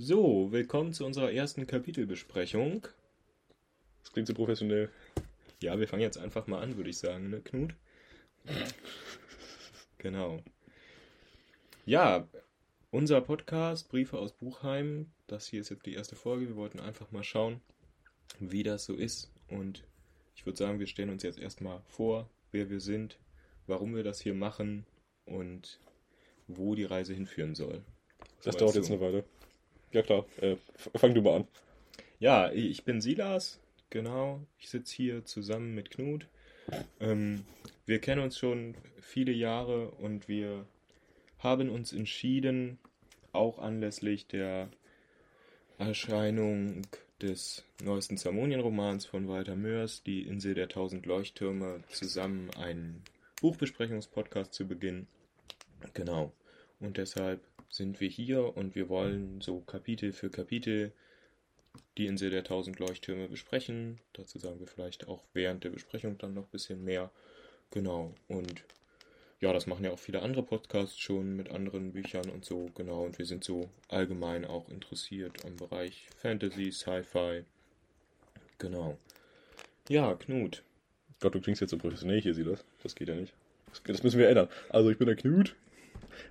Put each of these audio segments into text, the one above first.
So, willkommen zu unserer ersten Kapitelbesprechung. Das klingt so professionell. Ja, wir fangen jetzt einfach mal an, würde ich sagen, ne, Knut? genau. Ja, unser Podcast, Briefe aus Buchheim, das hier ist jetzt die erste Folge. Wir wollten einfach mal schauen, wie das so ist. Und ich würde sagen, wir stellen uns jetzt erstmal vor, wer wir sind, warum wir das hier machen und wo die Reise hinführen soll. Das dauert jetzt eine Weile. Ja klar, äh, fang du mal an. Ja, ich bin Silas, genau. Ich sitze hier zusammen mit Knut. Ähm, wir kennen uns schon viele Jahre und wir haben uns entschieden, auch anlässlich der Erscheinung des neuesten Zermonien-Romans von Walter Mörs, Die Insel der tausend Leuchttürme, zusammen einen Buchbesprechungspodcast zu beginnen. Genau. Und deshalb sind wir hier und wir wollen so Kapitel für Kapitel die Insel der tausend Leuchttürme besprechen. Dazu sagen wir vielleicht auch während der Besprechung dann noch ein bisschen mehr. Genau. Und ja, das machen ja auch viele andere Podcasts schon mit anderen Büchern und so, genau. Und wir sind so allgemein auch interessiert am Bereich Fantasy, Sci-Fi. Genau. Ja, Knut. Gott, du klingst jetzt so professionell hier, sieh das. Das geht ja nicht. Das, das müssen wir ändern. Also, ich bin der Knut.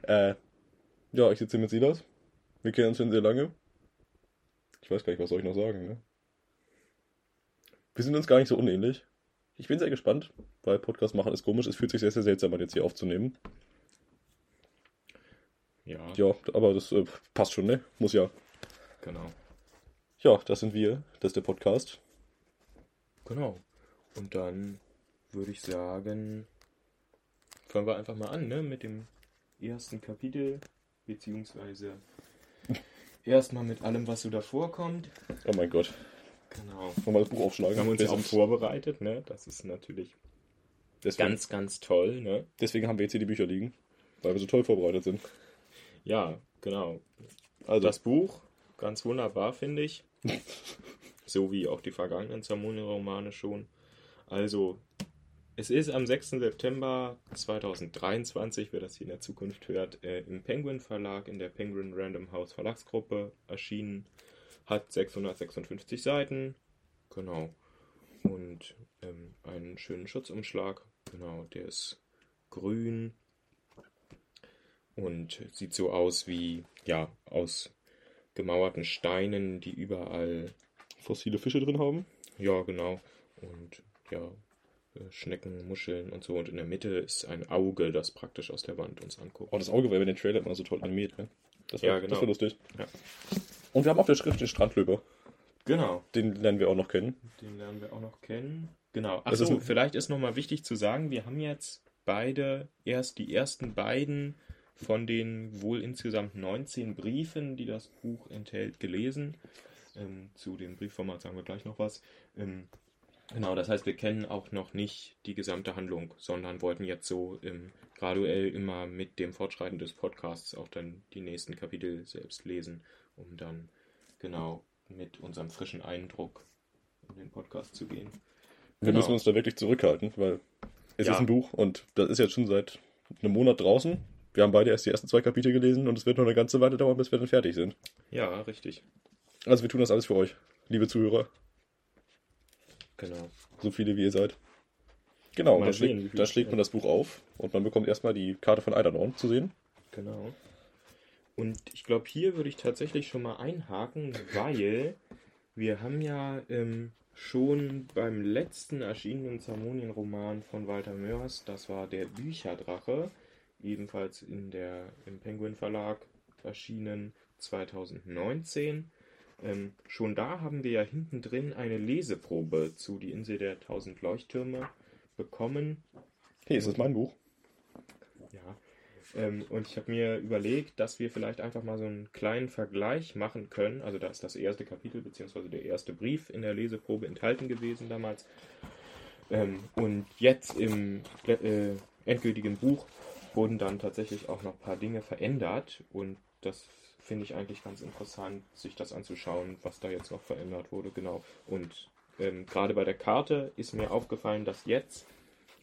Äh, ja, ich sitze hier mit Silas. Wir kennen uns schon sehr lange. Ich weiß gar nicht, was soll ich noch sagen, ne? Wir sind uns gar nicht so unähnlich. Ich bin sehr gespannt, weil Podcast machen ist komisch. Es fühlt sich sehr, sehr seltsam an, jetzt hier aufzunehmen. Ja. Ja, aber das äh, passt schon, ne? Muss ja. Genau. Ja, das sind wir. Das ist der Podcast. Genau. Und dann würde ich sagen, fangen wir einfach mal an, ne? Mit dem ersten Kapitel, beziehungsweise erstmal mit allem, was so davor kommt. Oh mein Gott. Genau. Wollen wir das Buch aufschlagen? Wir haben uns ja auch vorbereitet, ne? Das ist natürlich deswegen, ganz, ganz toll, ne? Deswegen haben wir jetzt hier die Bücher liegen. Weil wir so toll vorbereitet sind. Ja, genau. Also, Das Buch, ganz wunderbar, finde ich. so wie auch die vergangenen Zermonien-Romane schon. Also, es ist am 6. September 2023, wer das hier in der Zukunft hört, äh, im Penguin Verlag in der Penguin Random House Verlagsgruppe erschienen. Hat 656 Seiten. Genau. Und ähm, einen schönen Schutzumschlag. Genau, der ist grün und sieht so aus wie, ja, aus gemauerten Steinen, die überall, fossile Fische drin haben. ja, genau. Und ja, Schnecken, Muscheln und so. Und in der Mitte ist ein Auge, das praktisch aus der Wand uns anguckt. Oh, das Auge war bei den Trailer immer so toll animiert, ne? Das war, Ja, genau. Das war lustig. Ja. Und wir haben auf der Schrift den Strandlöber. Genau. Den lernen wir auch noch kennen. Den lernen wir auch noch kennen. Genau. Ist Achso, ein- vielleicht ist nochmal wichtig zu sagen, wir haben jetzt beide, erst die ersten beiden von den wohl insgesamt 19 Briefen, die das Buch enthält, gelesen. Ähm, zu dem Briefformat sagen wir gleich noch was. Ähm, genau, das heißt, wir kennen auch noch nicht die gesamte Handlung, sondern wollten jetzt so ähm, graduell immer mit dem Fortschreiten des Podcasts auch dann die nächsten Kapitel selbst lesen, um dann genau mit unserem frischen Eindruck in den Podcast zu gehen. Wir Genau. müssen uns da wirklich zurückhalten, weil es Ja. ist ein Buch und das ist jetzt schon seit einem Monat draußen. Wir haben beide erst die ersten zwei Kapitel gelesen und es wird noch eine ganze Weile dauern, bis wir dann fertig sind. Ja, richtig. Also wir tun das alles für euch, liebe Zuhörer, Genau. so viele wie ihr seid. Genau, da, schlägt, da schlägt man das Buch auf und man bekommt erstmal die Karte von Eidernorn zu sehen. Genau. Und ich glaube, hier würde ich tatsächlich schon mal einhaken, weil wir haben ja ähm, schon beim letzten erschienenen Zermonien-Roman von Walter Mörs, das war der Bücherdrache, ebenfalls in der, im Penguin Verlag erschienen 2019. Ähm, schon da haben wir ja hinten drin eine Leseprobe zu Die Insel der tausend Leuchttürme bekommen. Hey, ist das mein Buch? Ja. Ähm, und ich habe mir überlegt, dass wir vielleicht einfach mal so einen kleinen Vergleich machen können. Also da ist das erste Kapitel bzw. der erste Brief in der Leseprobe enthalten gewesen damals. Ähm, und jetzt im äh, endgültigen Buch wurden dann tatsächlich auch noch ein paar Dinge verändert. Und das finde ich eigentlich ganz interessant, sich das anzuschauen, was da jetzt noch verändert wurde. Genau. Und ähm, gerade bei der Karte ist mir aufgefallen, dass jetzt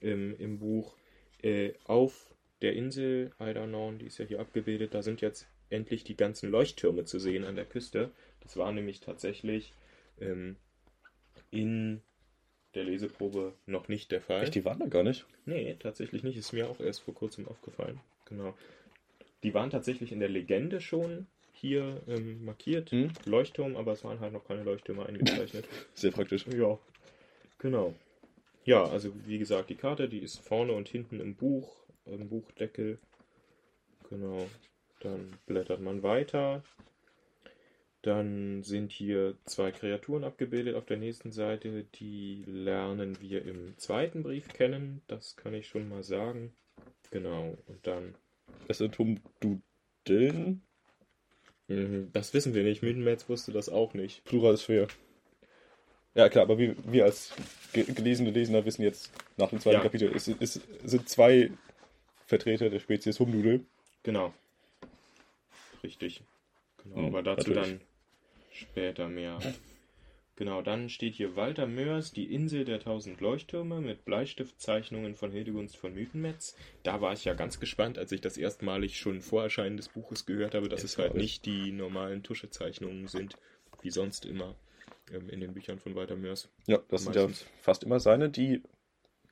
ähm, im Buch äh, auf der Insel Eidernorn, die ist ja hier abgebildet, da sind jetzt endlich die ganzen Leuchttürme zu sehen an der Küste. Das war nämlich tatsächlich ähm, in der Leseprobe noch nicht der Fall. Echt, die waren da gar nicht. Nee, tatsächlich nicht. Ist mir auch erst vor kurzem aufgefallen. Genau. Die waren tatsächlich in der Legende schon hier ähm, markiert. Hm? Leuchtturm, aber es waren halt noch keine Leuchttürme eingezeichnet. Sehr praktisch. ja, genau. Ja, also wie gesagt, die Karte, die ist vorne und hinten im Buch, im Buchdeckel. Genau. Dann blättert man weiter. Dann sind hier zwei Kreaturen abgebildet auf der nächsten Seite. Die lernen wir im zweiten Brief kennen. Das kann ich schon mal sagen. Genau. Und dann. Es sind Humdudeln. Mhm, Das wissen wir nicht. Mittenmetz wusste das auch nicht. Plural ist fair. Ja, klar, aber wir, wir als ge gelesene Leser wissen jetzt nach dem zweiten Ja. Kapitel, es, es sind zwei Vertreter der Spezies Humnudel. Genau. Richtig. Genau, Hm, aber dazu natürlich. dann später mehr. Genau, dann steht hier Walter Mörs, die Insel der tausend Leuchttürme mit Bleistiftzeichnungen von Hildegunst von Mythenmetz. Da war ich ja ganz gespannt, als ich das erstmalig schon vor Erscheinen des Buches gehört habe, dass es halt nicht die normalen Tuschezeichnungen sind, wie sonst immer ähm, in den Büchern von Walter Mörs. Ja, das sind Meistens. ja fast immer seine, die,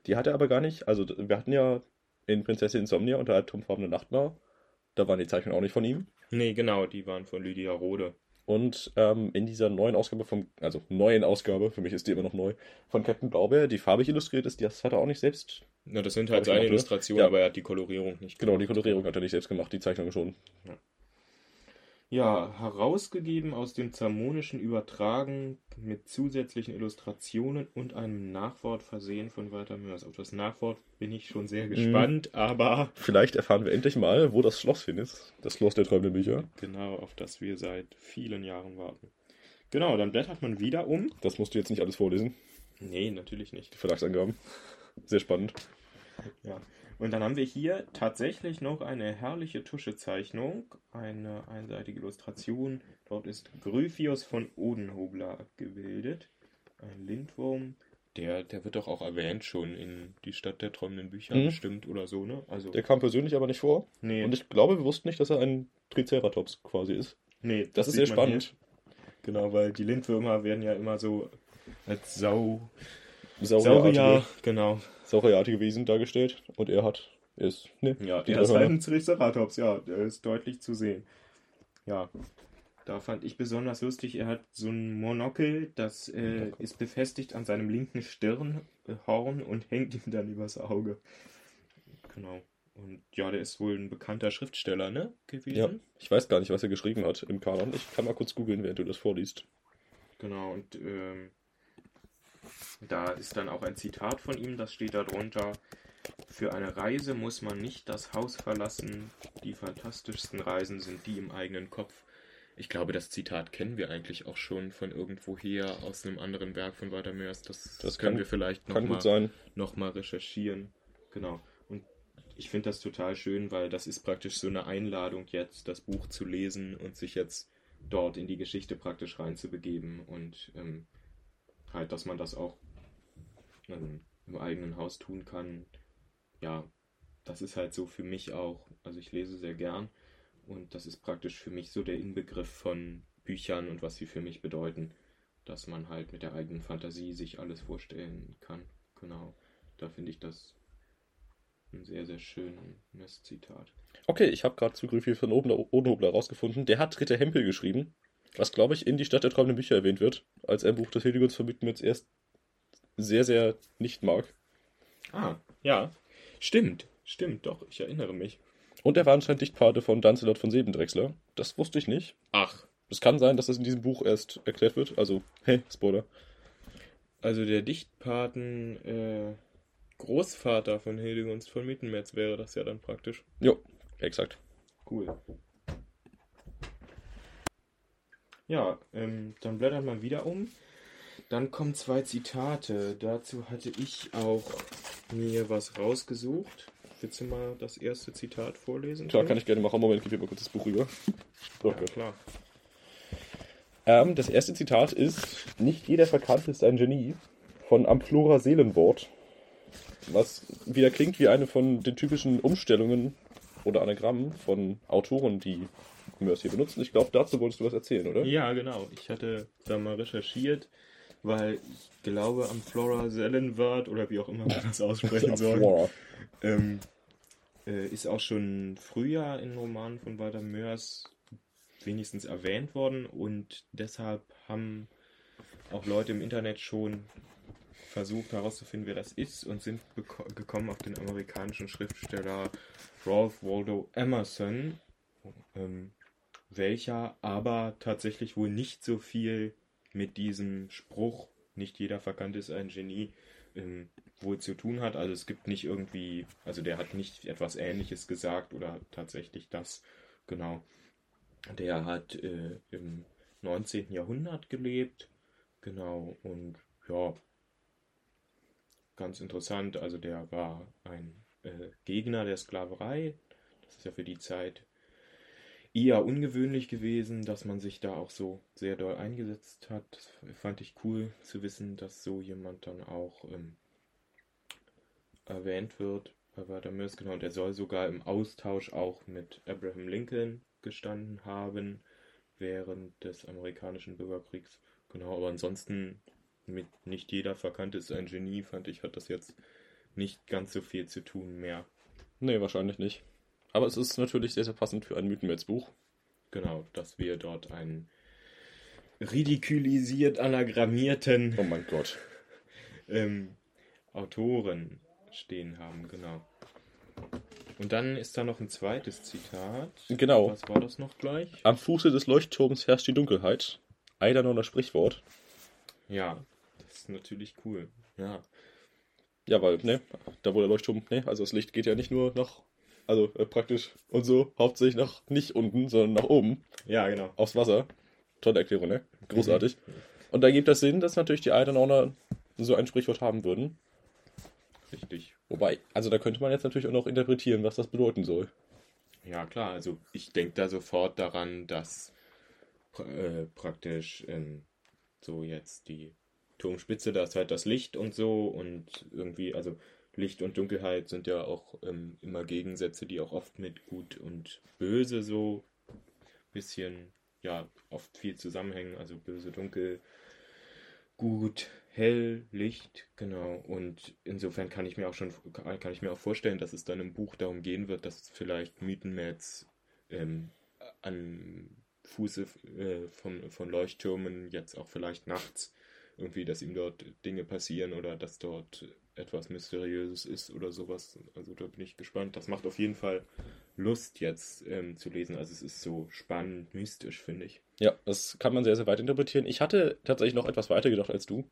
die hat er aber gar nicht. Also wir hatten ja in Prinzessin Insomnia und der atomfarbene Nachtmar, da waren die Zeichnungen auch nicht von ihm. Nee, genau, die waren von Lydia Rode. Und ähm, in dieser neuen Ausgabe vom, also neuen Ausgabe, für mich ist die immer noch neu, von Captain Blaubeer, die farbig illustriert ist, das hat er auch nicht selbst. Na, das sind halt seine gemacht? Illustrationen, Ja. aber er hat die Kolorierung nicht Genau, die gemacht. Kolorierung hat er nicht selbst gemacht, die Zeichnung schon. Ja, herausgegeben aus dem Zermonischen übertragen mit zusätzlichen Illustrationen und einem Nachwort versehen von Walter Mörs. Auf das Nachwort bin ich schon sehr gespannt, aber Vielleicht erfahren wir endlich mal, wo das Schloss hin ist. Das Schloss der träumenden Bücher. genau, auf das wir seit vielen Jahren warten. Genau, dann blättert man wieder um. Das musst du jetzt nicht alles vorlesen, Nee, natürlich nicht. die Verlagsangaben. Sehr spannend. Ja. Und dann haben wir hier tatsächlich noch eine herrliche Tuschezeichnung, eine einseitige Illustration. Dort ist Gryphius von Odenhobler abgebildet. Ein Lindwurm. Der, der wird doch auch erwähnt schon in Die Stadt der träumenden Bücher Mhm. bestimmt oder so, ne? Also, Der kam persönlich aber nicht vor. nee, Und ich glaube, wir wussten nicht, dass er ein Triceratops quasi ist. nee, Das, ist sieht sehr spannend. hier. Genau, weil die Lindwürmer werden ja immer so als Sau, Saurierartige, Saurier, genau. Saurierartige Wesen dargestellt. Und er hat, er ist, ne, Ja, die der ist halt ein Triceratops, ja, der ist deutlich zu sehen. Ja, da fand ich besonders lustig, er hat so ein Monokel, das äh, ist befestigt an seinem linken Stirnhorn und hängt ihm dann übers Auge. Genau. Und ja, der ist wohl ein bekannter Schriftsteller, ne? Gewesen. Ja, ich weiß gar nicht, was er geschrieben hat im Kanon. Ich kann mal kurz googeln, während du das vorliest. Genau, und ähm, da ist dann auch ein Zitat von ihm, das steht da drunter. Für eine Reise muss man nicht das Haus verlassen. Die fantastischsten Reisen sind die im eigenen Kopf. Ich glaube, das Zitat kennen wir eigentlich auch schon von irgendwoher aus einem anderen Werk von Walter Mörs. Das, Das können kann- wir vielleicht nochmal noch mal recherchieren. Genau. Und ich finde das total schön, weil das ist praktisch so eine Einladung jetzt, das Buch zu lesen und sich jetzt dort in die Geschichte praktisch reinzubegeben und ähm, halt, dass man das auch ähm, im eigenen Haus tun kann. Ja, das ist halt so für mich auch, also ich lese sehr gern und das ist praktisch für mich so der Inbegriff von Büchern und was sie für mich bedeuten, dass man halt mit der eigenen Fantasie sich alles vorstellen kann. Genau, da finde ich das ein sehr, sehr schönes Zitat. Okay, ich habe gerade Zugriff hier von Oden- Odenhobler rausgefunden. Der hat Ritter Hempel geschrieben, was, glaube ich, in die Stadt der träumenden Bücher erwähnt wird, als ein Buch des Hildegunds vermieten jetzt erst sehr, sehr nicht mag. Ah, ja, stimmt, stimmt, doch, ich erinnere mich. Und er war anscheinend Dichtpate von Dancelot von Sebendrechsler. Das wusste ich nicht. Ach, Es kann sein, dass das in diesem Buch erst erklärt wird. Also, hey, Spoiler. also der Dichtpaten äh, Großvater von Hildegunst von Mittenmetz wäre das ja dann praktisch. Jo, exakt. Cool. Ja, ähm, dann blättert man wieder um. Dann kommen zwei Zitate. Dazu hatte ich auch mir was rausgesucht. Willst du mal das erste Zitat vorlesen? Klar, kann ich gerne machen. Moment, gib mir mal kurz das Buch rüber. So, Ja, klar. Ähm, das erste Zitat ist: Nicht jeder Verkannt ist ein Genie von Amplora Seelenwort. Was wieder klingt wie eine von den typischen Umstellungen oder Anagrammen von Autoren, die Mörs hier benutzen. Ich glaube, dazu wolltest du was erzählen, oder? Ja, genau. Ich hatte da mal recherchiert, weil ich glaube, am Flora Zellenwart oder wie auch immer man das aussprechen soll, ähm, äh, ist auch schon früher in Romanen von Walter Mörs wenigstens erwähnt worden und deshalb haben auch Leute im Internet schon versucht herauszufinden, wer das ist und sind gekommen auf den amerikanischen Schriftsteller Ralph Waldo Emerson, ähm, welcher aber tatsächlich wohl nicht so viel mit diesem Spruch, nicht jeder Verkannt ist ein Genie, ähm, wohl zu tun hat. Also es gibt nicht irgendwie, also der hat nicht etwas Ähnliches gesagt oder tatsächlich das, genau. Der hat äh, im 19. Jahrhundert gelebt, genau, und ja, ganz interessant, also der war ein äh, Gegner der Sklaverei. Das ist ja für die Zeit eher ungewöhnlich gewesen, dass man sich da auch so sehr doll eingesetzt hat. Das fand ich cool zu wissen, dass so jemand dann auch ähm, erwähnt wird bei Walter Mörs. Genau, und er soll sogar im Austausch auch mit Abraham Lincoln gestanden haben während des amerikanischen Bürgerkriegs. Genau, aber ansonsten mit nicht jeder verkannt ist ein Genie, fand ich, hat das jetzt nicht ganz so viel zu tun mehr. Nee, wahrscheinlich nicht. Aber es ist natürlich sehr, sehr passend für ein Mythenweltsbuch. Genau, dass wir dort einen ridikulisiert anagrammierten Oh mein Gott. ähm, Autoren stehen haben, genau. Und dann ist da noch ein zweites Zitat. Genau. Was war das noch gleich? Am Fuße des Leuchtturms herrscht die Dunkelheit. Eidernorner Sprichwort. Ja, das ist natürlich cool. Ja, Ja, weil, ne, da wo der Leuchtturm, ne, also das Licht geht ja nicht nur nach, also äh, praktisch und so, hauptsächlich nach nicht unten, sondern nach oben, ja genau. aufs Wasser. Tolle Erklärung, ne? Großartig. Und da gibt das Sinn, dass natürlich die Eidernorner so ein Sprichwort haben würden. Richtig. Wobei, also da könnte man jetzt natürlich auch noch interpretieren, was das bedeuten soll. Ja, klar, also ich denke da sofort daran, dass äh, praktisch ähm, so jetzt die Turmspitze, da ist halt das Licht und so und irgendwie, also Licht und Dunkelheit sind ja auch ähm, immer Gegensätze, die auch oft mit gut und böse so bisschen, ja, oft viel zusammenhängen, also böse, dunkel, gut, hell, Licht, genau. Und insofern kann ich mir auch schon kann ich mir auch vorstellen, dass es dann im Buch darum gehen wird, dass vielleicht Mythenmetz ähm, an Fuße äh, von, von Leuchttürmen jetzt auch vielleicht nachts irgendwie, dass ihm dort Dinge passieren oder dass dort etwas Mysteriöses ist oder sowas. Also da bin ich gespannt. Das macht auf jeden Fall Lust jetzt ähm, zu lesen. Also es ist so spannend, mystisch, finde ich. Ja, das kann man sehr, sehr weit interpretieren. Ich hatte tatsächlich noch etwas weiter gedacht als du.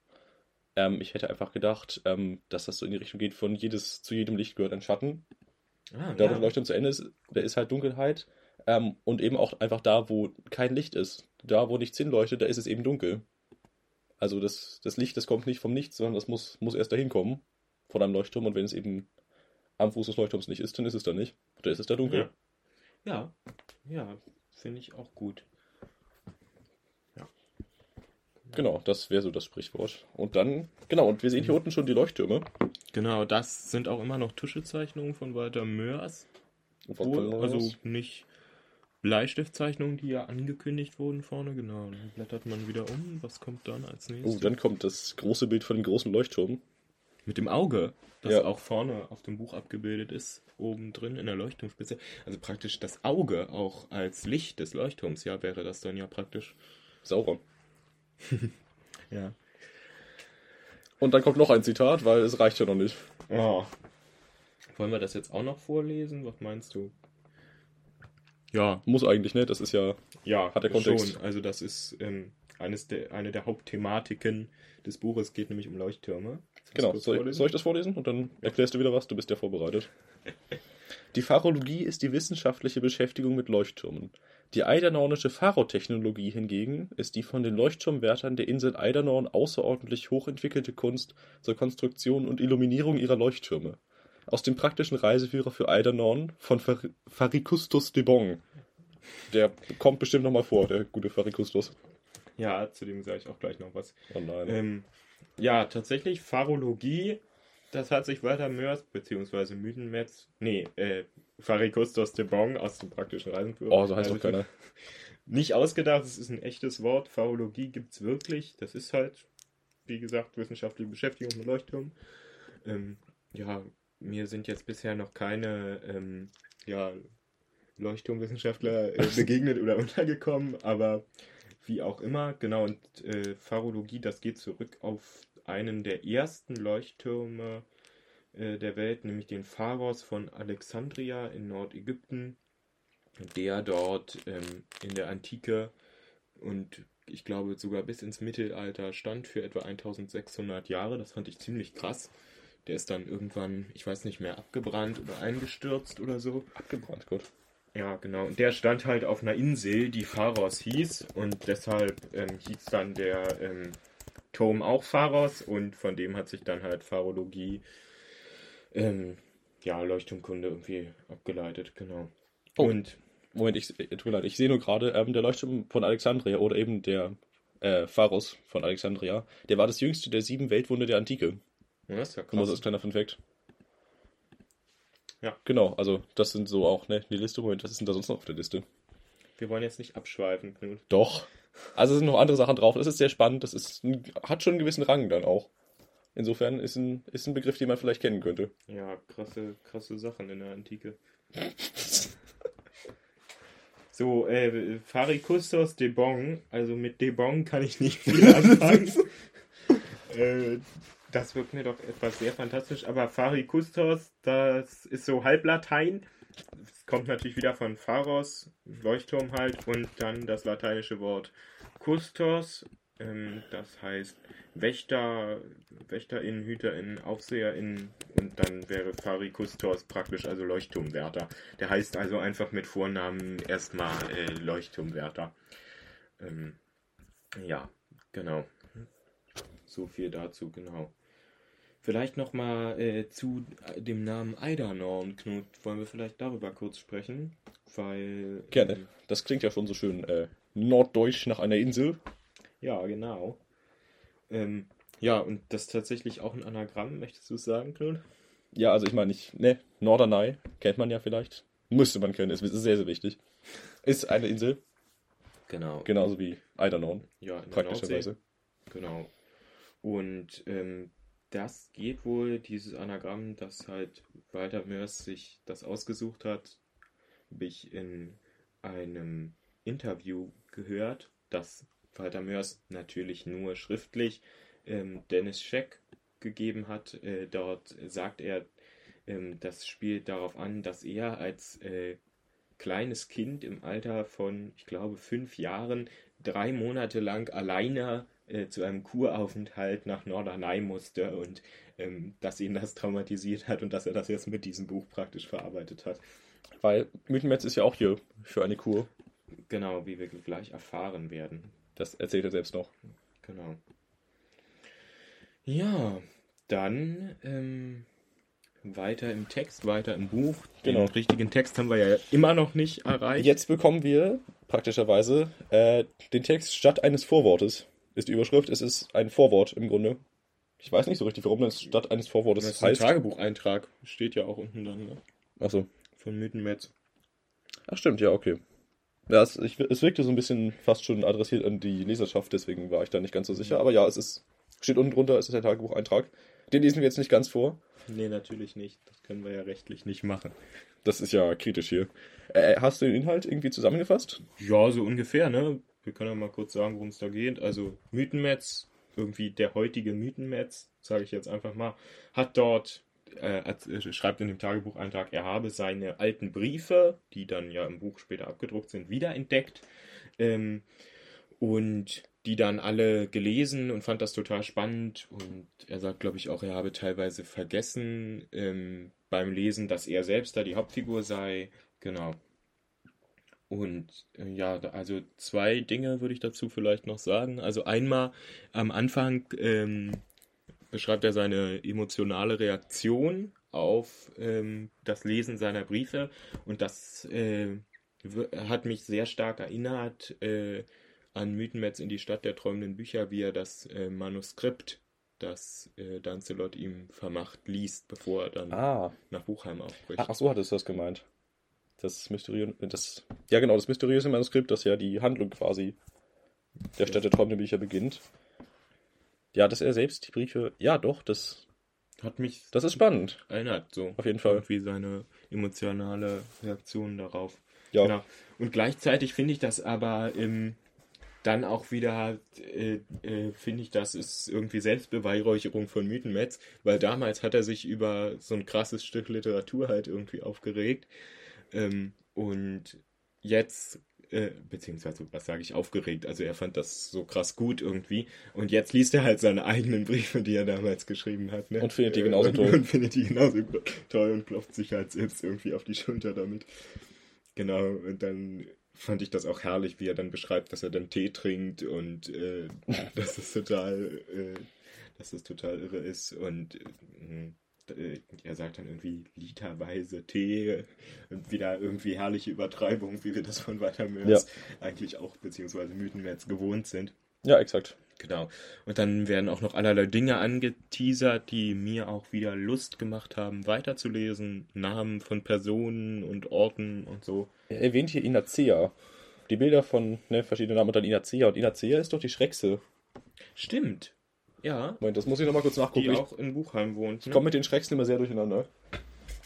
Ähm, ich hätte einfach gedacht, ähm, dass das so in die Richtung geht, von jedes, zu jedem Licht gehört ein Schatten. Ah, Da, wo der Leuchtturm zu Ende ist, da ist halt Dunkelheit. Ähm, und eben auch einfach da, wo kein Licht ist. Da, wo nichts hinleuchtet, da ist es eben dunkel. Also das, das Licht, das kommt nicht vom Nichts, sondern das muss, muss erst dahin kommen. Von einem Leuchtturm. Und wenn es eben am Fuß des Leuchtturms nicht ist, dann ist es da nicht. Da ist es da dunkel. Ja, ja, ja finde ich auch gut. Genau, das wäre so das Sprichwort. Und dann, genau, und wir sehen hier unten schon die Leuchttürme. Genau, das sind auch immer noch Tuschezeichnungen von Walter Mörs. Kommt also nicht Bleistiftzeichnungen, die ja angekündigt wurden vorne. Genau, dann blättert man wieder um. Was kommt dann als nächstes? Oh, dann kommt das große Bild von dem großen Leuchtturm. Mit dem Auge, das Ja. auch vorne auf dem Buch abgebildet ist, oben drin in der Leuchtturmspitze. Also praktisch das Auge auch als Licht des Leuchtturms, ja, wäre das dann ja praktisch. Sauron. Ja. Und dann kommt noch ein Zitat, weil es reicht ja noch nicht. Oh. Wollen wir das jetzt auch noch vorlesen? Was meinst du? Ja, Muss eigentlich, ne? Das ist ja. ja, Hat der Kontext. schon. Also das ist ähm, eines der, eine der Hauptthematiken des Buches. Es geht nämlich um Leuchttürme. Genau. Soll, soll ich das vorlesen? Und dann erklärst du wieder was? Du bist ja vorbereitet. Die Pharologie ist die wissenschaftliche Beschäftigung mit Leuchttürmen. Die eidernornische Pharotechnologie hingegen ist die von den Leuchtturmwärtern der Insel Eidernorn außerordentlich hochentwickelte Kunst zur Konstruktion und Illuminierung ihrer Leuchttürme. Aus dem praktischen Reiseführer für Eidernorn von Far Farikustus de Bong. Der kommt bestimmt nochmal vor, der gute Farikustus. Ja, zu dem sage ich auch gleich noch was. Oh nein. Ähm, ja, tatsächlich, Pharologie das hat sich Walter Mörs, beziehungsweise Mythenmetz, nee, äh, Pharikostos de Bong aus dem praktischen Reisenführer. Oh, so heißt doch keiner. Nicht ausgedacht, es ist ein echtes Wort. Pharologie gibt es wirklich. Das ist halt, wie gesagt, wissenschaftliche Beschäftigung mit Leuchtturm. Ähm, ja, mir sind jetzt bisher noch keine ähm, ja, Leuchtturmwissenschaftler äh, begegnet oder untergekommen, aber wie auch immer, genau, und äh, Pharologie, das geht zurück auf einen der ersten Leuchttürme äh, der Welt, nämlich den Pharos von Alexandria in Nordägypten, der dort ähm, in der Antike und ich glaube sogar bis ins Mittelalter stand für etwa 1600 Jahre. Das fand ich ziemlich krass. Der ist dann irgendwann, ich weiß nicht mehr, abgebrannt oder eingestürzt oder so. Abgebrannt, Gott. Ja, genau. Und der stand halt auf einer Insel, die Pharos hieß. Und deshalb ähm, hieß dann der ähm, Turm auch Pharos. Und von dem hat sich dann halt Pharologie, ähm, ja, Leuchtturmkunde irgendwie abgeleitet. Genau. Oh. Und, Moment, ich, äh, tut mir leid, ich sehe nur gerade, ähm, der Leuchtturm von Alexandria oder eben der äh, Pharos von Alexandria, der war das jüngste der sieben Weltwunder der Antike. Ja, das ist ja Nur so krass. als kleiner Fun Fact. Ja. Genau, also das sind so auch, ne, die Liste, Moment, was ist denn da sonst noch auf der Liste? Wir wollen jetzt nicht abschweifen, Knut. Doch. Also es sind noch andere Sachen drauf. Das ist sehr spannend. Das ist ein, hat schon einen gewissen Rang dann auch. Insofern ist ein, ist ein Begriff, den man vielleicht kennen könnte. Ja, krasse, krasse Sachen in der Antike. So, äh, Pharikostos de Bong, also mit de Bong kann ich nicht viel anfangen. äh, das wirkt mir doch etwas sehr fantastisch, aber Pharikostos, das ist so Halblatein. Es kommt natürlich wieder von Pharos, Leuchtturm halt, und dann das lateinische Wort Kustos, ähm, das heißt Wächter, WächterInnen, HüterInnen, AufseherInnen und dann wäre Pharikostos praktisch also Leuchtturmwärter. Der heißt also einfach mit Vornamen erstmal äh, Leuchtturmwärter. Ähm, ja, genau. So viel dazu, genau. Vielleicht nochmal äh, zu dem Namen Eidernorn, Knut. Wollen wir vielleicht darüber kurz sprechen? Weil. Gerne. ähm, Das klingt ja schon so schön äh, norddeutsch nach einer Insel. Ja, genau. Ähm, ja, und das ist tatsächlich auch ein Anagramm, möchtest du es sagen, Knut? Ja, also ich meine, ich, ne, Norderney kennt man ja vielleicht. Müsste man kennen, ist sehr, sehr wichtig. Ist eine Insel, Genau. genauso wie Eidernorn, Ja, in praktischerweise. Genau. Und ähm, das geht wohl, dieses Anagramm, das halt Walter Mörs sich das ausgesucht hat, habe ich in einem Interview gehört, das Walter Mörs natürlich nur schriftlich ähm, Dennis Scheck gegeben hat. Äh, dort sagt er, ähm, das spielt darauf an, dass er als äh, kleines Kind im Alter von, ich glaube, fünf Jahren drei Monate lang alleine äh, zu einem Kuraufenthalt nach Norderney musste und ähm, dass ihn das traumatisiert hat und dass er das jetzt mit diesem Buch praktisch verarbeitet hat. Weil Mythenmetz ist ja auch hier für eine Kur. Genau, wie wir gleich erfahren werden. Das erzählt er selbst noch. Genau. Ja, dann ähm, weiter im Text, weiter im Buch. Genau. Den richtigen Text haben wir ja immer noch nicht erreicht. Jetzt bekommen wir praktischerweise äh, den Text statt eines Vorwortes. Ist die Überschrift, es ist ein Vorwort im Grunde. Ich weiß nicht so richtig, warum das statt eines Vorwortes das ist ein heißt. Tagebucheintrag. Steht ja auch unten dann, ne? Achso. Von Mythenmetz. Ach stimmt, ja, okay. Ja, es, ich, es wirkte so ein bisschen fast schon adressiert an die Leserschaft, deswegen war ich da nicht ganz so sicher. Aber ja, es ist, steht unten drunter, es ist der Tagebucheintrag. Den lesen wir jetzt nicht ganz vor. Nee, natürlich nicht. Das können wir ja rechtlich nicht machen. Das ist ja kritisch hier. Äh, hast du den Inhalt irgendwie zusammengefasst? Ja, so ungefähr, ne? Wir können ja mal kurz sagen, worum es da geht. Also Mythenmetz, irgendwie der heutige Mythenmetz, sage ich jetzt einfach mal, hat dort, äh, äh, schreibt in dem Tagebucheintrag, er habe seine alten Briefe, die dann ja im Buch später abgedruckt sind, wiederentdeckt. Ähm, und die dann alle gelesen und fand das total spannend. Und er sagt, glaube ich, auch, er habe teilweise vergessen ähm, beim Lesen, dass er selbst da die Hauptfigur sei. Genau. Und äh, ja, also zwei Dinge würde ich dazu vielleicht noch sagen. Also einmal am Anfang ähm, beschreibt er seine emotionale Reaktion auf ähm, das Lesen seiner Briefe und das äh, hat mich sehr stark erinnert äh, an Mythenmetz in die Stadt der träumenden Bücher, wie er das äh, Manuskript dass äh, Dancelot ihm vermacht liest, bevor er dann Ah. nach Buchheim aufbricht. Ach, so hattest du das gemeint. Das Mysterium, das, ja genau, das mysteriöse Manuskript, das ja die Handlung quasi der Stadt der träumenden Bücher beginnt. Ja, dass er selbst die Briefe, ja doch, das, Hat mich das ist spannend. erinnert, so. Auf jeden Fall. Irgendwie seine emotionale Reaktion darauf. Ja, Genau. Und gleichzeitig finde ich das aber ähm, dann auch wieder, äh, äh, finde ich, das ist irgendwie Selbstbeweihräucherung von Mythenmetz, weil damals hat er sich über so ein krasses Stück Literatur halt irgendwie aufgeregt. Ähm, und jetzt, äh, beziehungsweise, was sage ich, aufgeregt, also er fand das so krass gut irgendwie. Und jetzt liest er halt seine eigenen Briefe, die er damals geschrieben hat. Ne? Und findet die Äh, genauso und, toll. Und findet die genauso toll und klopft sich halt selbst irgendwie auf die Schulter damit. Genau, und dann fand ich das auch herrlich, wie er dann beschreibt, dass er dann Tee trinkt und äh, dass es total, äh, dass es total irre ist und äh, er sagt dann irgendwie literweise Tee und wieder irgendwie herrliche Übertreibung, wie wir das von Weitermörs eigentlich auch, beziehungsweise Mythenmetz gewohnt sind. ja, exakt. Genau. Und dann werden auch noch allerlei Dinge angeteasert, die mir auch wieder Lust gemacht haben, weiterzulesen. Namen von Personen und Orten und so. Er erwähnt hier Inazea. Die Bilder von ne, verschiedenen Namen und dann Inazea. Und Inazea ist doch die Schreckse. Stimmt. Ja. Moment, das muss ich nochmal kurz nachgucken. Die Ich, auch in Buchheim wohnt. ich Ne? komme mit den Schrecksen immer sehr durcheinander.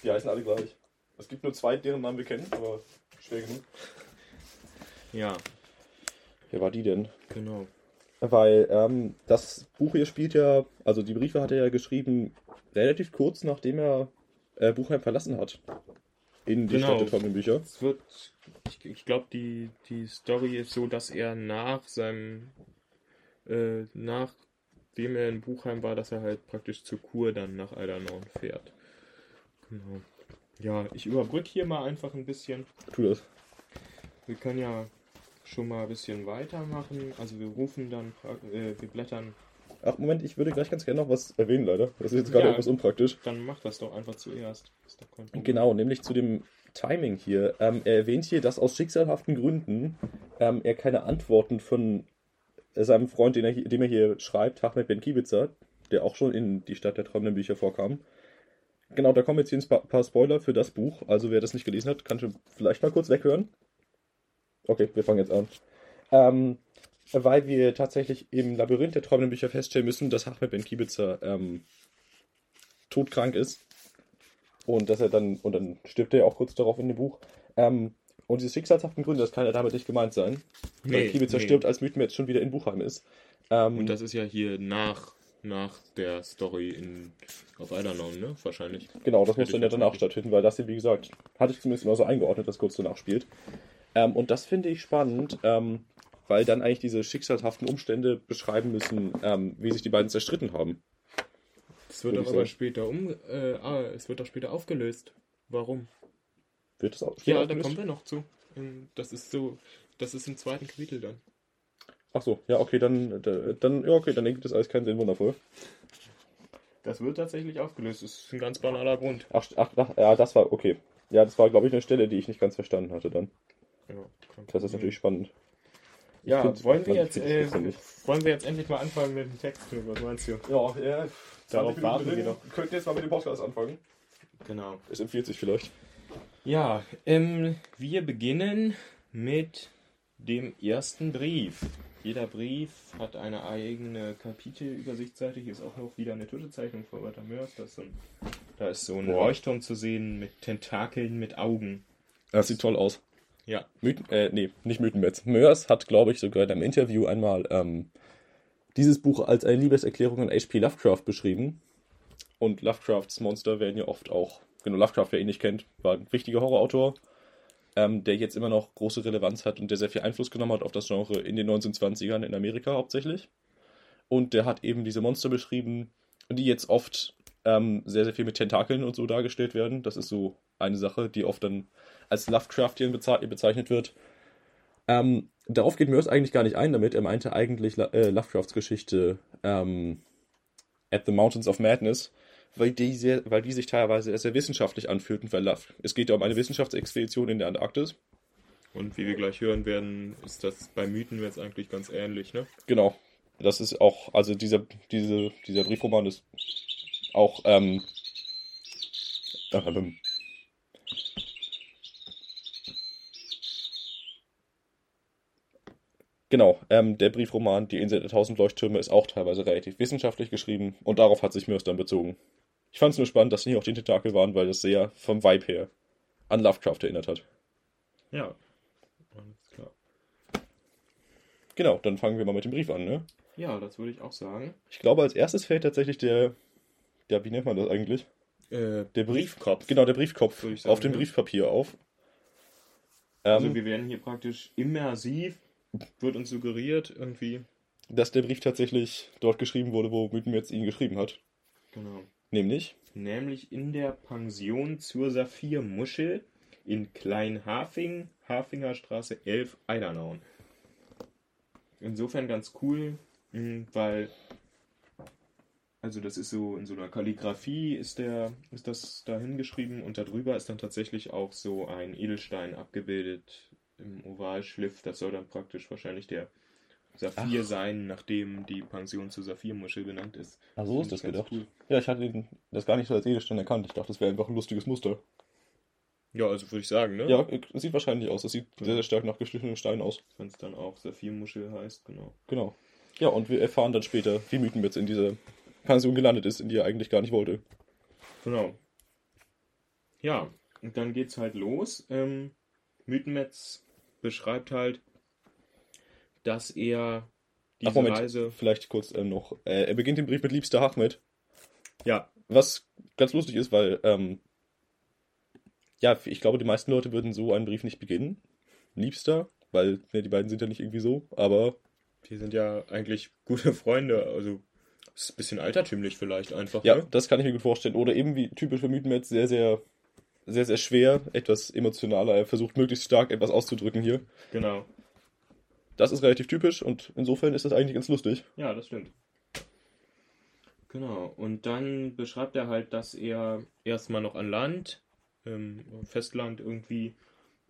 Die heißen alle gleich. Es gibt nur zwei, deren Namen wir kennen, aber schwer genug. Ja, Wer war die denn? genau. Weil ähm, das Buch hier spielt ja, also die Briefe hat er ja geschrieben, relativ kurz nachdem er äh, Buchheim verlassen hat. In die Genau. Stadt der Bücher. Es wird, ich, ich glaube, die, die Story ist so, dass er nach seinem, äh, nachdem er in Buchheim war, dass er halt praktisch zur Kur dann nach Eidernorn fährt. Genau. Ja, ich überbrücke hier mal einfach ein bisschen. Tu das. Wir können ja schon mal ein bisschen weitermachen. Also wir rufen dann, äh, wir blättern, Ach, Moment, ich würde gleich ganz gerne noch was erwähnen, leider. Das ist jetzt gerade Ja. etwas unpraktisch. dann mach das doch einfach zuerst. Genau, nämlich zu dem Timing hier. Ähm, er erwähnt hier, dass aus schicksalhaften Gründen ähm, er keine Antworten von seinem Freund, den er dem er hier schreibt, Ahmed Ben Kibitzer, der auch schon in die Stadt der träumenden Bücher vorkam. Genau, da kommen jetzt hier ein paar Spoiler für das Buch. Also wer das nicht gelesen hat, kann schon vielleicht mal kurz weghören. Okay, wir fangen jetzt an. Ähm, weil wir tatsächlich im Labyrinth der träumenden Bücher feststellen müssen, dass Ahmed Ben Kibitzer ähm, todkrank ist. Und dass er dann, und dann stirbt er ja auch kurz darauf in dem Buch. Ähm, und diese schicksalshaften Gründe, das kann ja damit nicht gemeint sein. weil Kibitzer nee. stirbt, als Mythenmetz schon wieder in Buchheim ist. Ähm, Und das ist ja hier nach, nach der Story in, auf Eidernorn, ne? Wahrscheinlich. Genau, das muss dann ja jetzt danach stattfinden, weil das hier, wie gesagt, hatte ich zumindest immer so eingeordnet, dass kurz danach spielt. Ähm, und das finde ich spannend, ähm, weil dann eigentlich diese schicksalhaften Umstände beschreiben müssen, ähm, wie sich die beiden zerstritten haben. Es wird aber sagen. später um, äh, ah, es wird doch später aufgelöst. Warum? Wird das auch Ja, da kommen wir noch zu. Ähm, Das ist so, das ist im zweiten Kapitel dann. Ach so, ja, okay, dann, da- dann, ja, okay, dann ergibt das alles keinen Sinn, wundervoll. Das wird tatsächlich aufgelöst. Das ist ein ganz banaler Grund. Ach, ach, ach ja, das war, okay. Ja, das war, glaube ich, eine Stelle, die ich nicht ganz verstanden hatte dann. Ja, Das ist natürlich spannend. Ja, wollen wir jetzt, äh, wollen wir jetzt endlich mal anfangen mit dem Text? Was meinst du? Ja, ja. Darauf warten wir doch. Könnt jetzt mal mit dem Podcast anfangen. Genau. Es empfiehlt sich vielleicht. Ja, ähm, wir beginnen mit dem ersten Brief. Jeder Brief hat eine eigene Kapitelübersichtsseite. Hier ist auch noch wieder eine Tuschezeichnung von Walter Mörs. Da ist so ein, da ist so ein Boah. Leuchtturm zu sehen mit Tentakeln, mit Augen. Das sieht toll aus. Ja, Mythen, äh, nee, nicht Mythenmetz. Mörs hat, glaube ich, sogar in einem Interview einmal ähm, dieses Buch als eine Liebeserklärung an H.P. Lovecraft beschrieben. Und Lovecrafts Monster werden ja oft auch, genau, Lovecraft, wer ihn nicht kennt, war ein wichtiger Horrorautor, ähm, der jetzt immer noch große Relevanz hat und der sehr viel Einfluss genommen hat auf das Genre in den 1920ern in Amerika hauptsächlich. Und der hat eben diese Monster beschrieben, die jetzt oft ähm, sehr, sehr viel mit Tentakeln und so dargestellt werden. Das ist so eine Sache, die oft dann als Lovecraftian beze bezeichnet wird. Ähm, darauf geht Mörs eigentlich gar nicht ein damit. Er meinte eigentlich äh, Lovecrafts Geschichte ähm, At the Mountains of Madness, weil die, sehr, weil die sich teilweise sehr wissenschaftlich anfühlten, weil. Es geht ja um eine Wissenschaftsexpedition in der Antarktis. und wie wir gleich hören werden, ist das bei Mythen jetzt eigentlich ganz ähnlich, ne? Genau. das ist auch, also dieser, diese, dieser Briefroman ist auch, ähm, ähm, Genau, ähm, der Briefroman Die Insel der tausend Leuchttürme ist auch teilweise relativ wissenschaftlich geschrieben und darauf hat sich Mörs dann bezogen. Ich fand es nur spannend, dass sie nicht auf den Tentakel waren, weil das sehr vom Vibe her an Lovecraft erinnert hat. Ja. Alles klar. Genau, dann fangen wir mal mit dem Brief an, ne? Ja, das würde ich auch sagen. Ich glaube, als erstes fällt tatsächlich der, ja, wie nennt man das eigentlich? Äh, Der Brief- Briefkopf. Genau, der Briefkopf sagen, auf dem ja. Briefpapier auf. Also Ähm, wir werden hier praktisch immersiv, wird uns suggeriert, irgendwie. dass der Brief tatsächlich dort geschrieben wurde, wo Mythenmetz ihn geschrieben hat. Genau. Nämlich, Nämlich in der Pension zur Saphirmuschel in Kleinhafing, Hafinger Straße 11, Eidernauen. Insofern ganz cool, mh, weil also das ist so in so einer Kalligrafie ist der ist das da hingeschrieben und darüber ist dann tatsächlich auch so ein Edelstein abgebildet im Ovalschliff. Das soll dann praktisch wahrscheinlich der Saphir Ach. sein, nachdem die Pension zur Saphirmuschel benannt ist. ah, so ist das gedacht. cool. Ja, ich hatte den, das gar nicht so als Edelstein erkannt. Ich dachte, das wäre einfach ein lustiges Muster. Ja, also würde ich sagen, ne? Ja, sieht wahrscheinlich aus. Das sieht sehr, sehr stark nach geschliffenem Stein aus. Wenn es dann auch Saphirmuschel heißt, genau. Genau. Ja, und wir erfahren dann später, wie Mythenmetz in dieser Pension gelandet ist, in die er eigentlich gar nicht wollte. Genau. Ja, und dann geht's halt los. Ähm, Mythenmetz beschreibt halt, dass er diese Ach, Moment. Reise. Vielleicht kurz ähm, noch. Äh, er beginnt den Brief mit Liebster Ahmed. Ja, Was ganz lustig ist, weil, ähm, ja, ich glaube, die meisten Leute würden so einen Brief nicht beginnen. Liebster, weil ne, die beiden sind ja nicht irgendwie so, aber wir sind ja eigentlich gute Freunde. Also, ist ein bisschen altertümlich vielleicht einfach. ja, Ne? das kann ich mir gut vorstellen. Oder eben wie typisch für Mythenmetz, sehr, sehr, sehr, sehr schwer, etwas emotionaler. Er versucht möglichst stark etwas auszudrücken hier. Genau. Das ist relativ typisch und insofern ist das eigentlich ganz lustig. Ja, das stimmt. Genau. Und dann beschreibt er halt, dass er erstmal noch an Land, ähm, Festland irgendwie,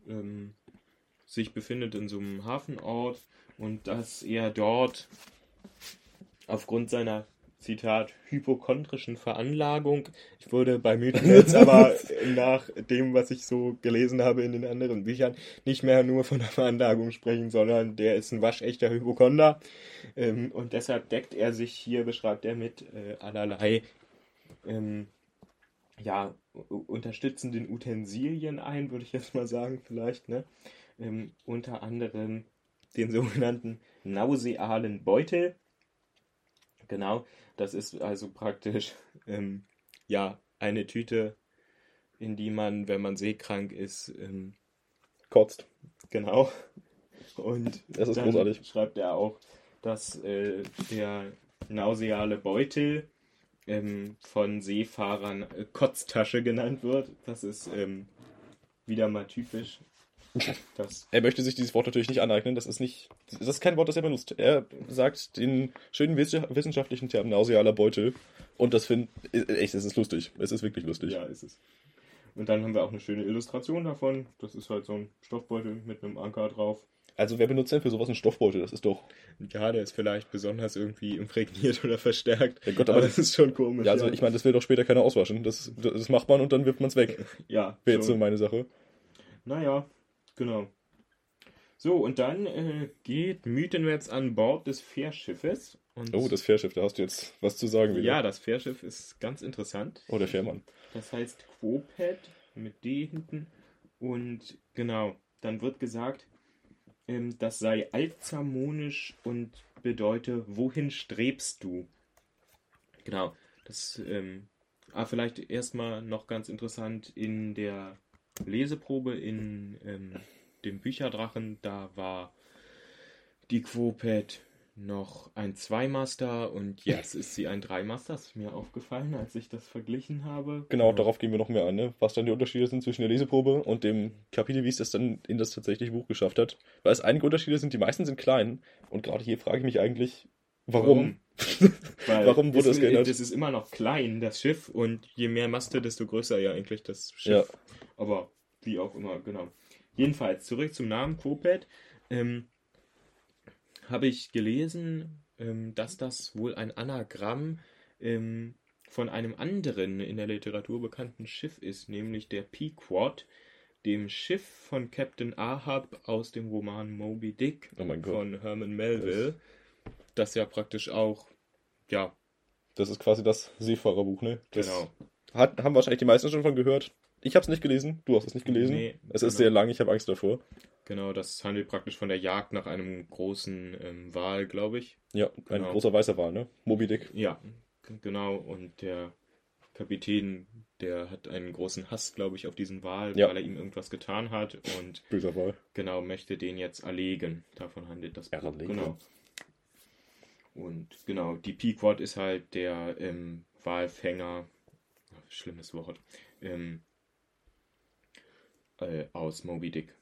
ähm, sich befindet in so einem Hafenort und dass er dort aufgrund seiner Zitat hypochondrischen Veranlagung, ich wurde bei Mythen jetzt aber nach dem, was ich so gelesen habe in den anderen Büchern, nicht mehr nur von der Veranlagung sprechen, sondern der ist ein waschechter Hypochonder. Ähm, und deshalb deckt er sich hier, beschreibt er mit äh, allerlei ähm, ja, unterstützenden Utensilien ein, würde ich jetzt mal sagen, vielleicht, ne? Ähm, unter anderem den sogenannten nausealen Beutel. Genau, das ist also praktisch ähm, ja eine Tüte, in die man, wenn man seekrank ist, ähm, Kotzt. Genau. Und Das ist dann großartig. schreibt er auch, dass äh, der nauseale Beutel ähm, von Seefahrern äh, Kotztasche genannt wird. Das ist ähm, wieder mal typisch. Das, Er möchte sich dieses Wort natürlich nicht aneignen. Das ist nicht, das ist kein Wort, das er benutzt. Er sagt den schönen wiss- wissenschaftlichen Term nausealer Beutel. Und das finde echt, es ist lustig. Es ist wirklich lustig. ja, ist es. Und dann haben wir auch eine schöne Illustration davon. Das ist halt so ein Stoffbeutel mit einem Anker drauf. Also wer benutzt denn für sowas einen Stoffbeutel? Das ist doch. Ja, der ist vielleicht besonders irgendwie imprägniert oder verstärkt. Ja Gott, aber aber das ist schon komisch. Ja, also ich meine, das will doch später keiner auswaschen. Das, das macht man und dann wirft man es weg. ja, Wäre jetzt so meine Sache. Naja, genau. So, und dann äh, geht Mythenmetz an Bord des Fährschiffes. Und Oh, das Fährschiff, da hast du jetzt was zu sagen wieder. Ja, das Fährschiff ist ganz interessant. Oh, der Fährmann. Das heißt Quopet mit D hinten. Und genau, dann wird gesagt, ähm, das sei altzamonisch und bedeute, wohin strebst du? Genau, das ähm, ah, vielleicht erstmal noch ganz interessant in der Leseprobe in ähm, dem Bücherdrachen, da war die Quopet noch ein Zweimaster und jetzt ist sie ein Dreimaster. Das ist mir aufgefallen, als ich das verglichen habe. Genau, darauf gehen wir noch mehr an, ne? was dann die Unterschiede sind zwischen der Leseprobe und dem Kapitel, wie es das dann in das tatsächliche Buch geschafft hat. Weil es einige Unterschiede sind, die meisten sind klein. Und gerade hier frage ich mich eigentlich, warum? Weil Warum wurde es, das geändert? Das ist immer noch klein, das Schiff, und je mehr Maste, desto größer ja eigentlich das Schiff. Ja. Aber wie auch immer, genau. Jedenfalls, zurück zum Namen Kopet. Ähm, Habe ich gelesen, ähm, dass das wohl ein Anagramm ähm, von einem anderen in der Literatur bekannten Schiff ist, nämlich der Pequod, dem Schiff von Captain Ahab aus dem Roman Moby Dick Oh von Herman Melville, das ja praktisch auch, ja, Das ist quasi das Seefahrerbuch, ne? Das genau. Hat, haben wahrscheinlich die meisten schon von gehört. Ich habe es nicht gelesen. Du hast es nicht gelesen. Nee, es ist genau. sehr lang, ich habe Angst davor. Genau, das handelt praktisch von der Jagd nach einem großen ähm, Wal, glaube ich. Ja, ein Genau. großer weißer Wal, ne? Moby Dick. Ja, genau. Und der Kapitän, der hat einen großen Hass, glaube ich, auf diesen Wal, Ja. weil er ihm irgendwas getan hat und Böser Wal. genau möchte den jetzt erlegen. Davon handelt das. Erlegen. Genau. Und genau, die Pequod ist halt der ähm, Walfänger, schlimmes Wort, ähm, äh, aus Moby Dick.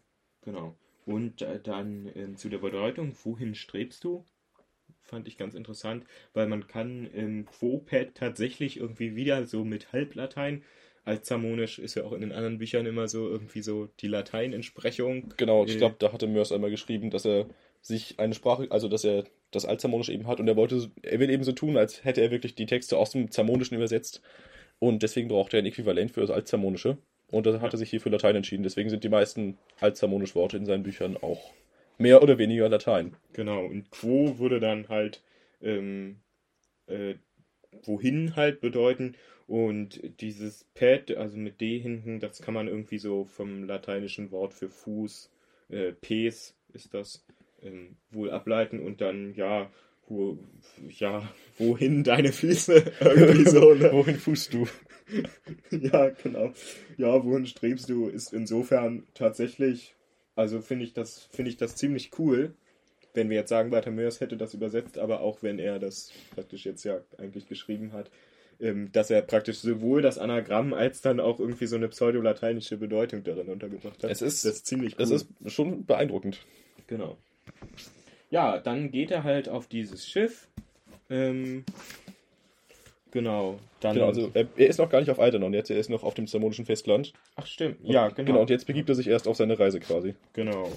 Genau. Und äh, dann ähm, zu der Bedeutung, wohin strebst du? Fand ich ganz interessant, weil man kann im Quopad tatsächlich irgendwie wieder so mit Halblatein, Altzamonisch ist ja auch in den anderen Büchern immer so irgendwie so die Lateinentsprechung. Genau, ich Äh. glaube, da hatte Mörs einmal geschrieben, dass er sich eine Sprache, also dass er das Altzamonisch eben hat und er wollte, er will eben so tun, als hätte er wirklich die Texte aus dem Zamonischen übersetzt und deswegen braucht er ein Äquivalent für das Altzamonische und da hat er sich hier für Latein entschieden. Deswegen sind die meisten Altzamonisch Worte in seinen Büchern auch mehr oder weniger Latein. Genau, und Quo würde dann halt ähm, äh, wohin halt bedeuten. Und dieses Pad, also mit D hinten, das kann man irgendwie so vom lateinischen Wort für Fuß, äh, Pes ist das, ähm, wohl ableiten und dann, ja, wo, ja, wohin deine Füße? irgendwie so, ne? Wohin fußt du? Ja, genau. Ja, wohin strebst du, ist insofern tatsächlich, also finde ich das, finde ich das ziemlich cool, wenn wir jetzt sagen, Walter Mörs hätte das übersetzt, aber auch wenn er das praktisch jetzt ja eigentlich geschrieben hat, ähm, dass er praktisch sowohl das Anagramm als dann auch irgendwie so eine pseudolateinische Bedeutung darin untergebracht hat. Es ist- das ist ziemlich cool. Das ist schon beeindruckend. Genau. Ja, dann geht er halt auf dieses Schiff. Ähm, genau. Dann, Genau, also er, er ist noch gar nicht auf Aldernon, jetzt er ist noch auf dem zamonischen Festland. ach stimmt. Ja, genau. Genau, und jetzt begibt er sich erst auf seine Reise quasi. Genau.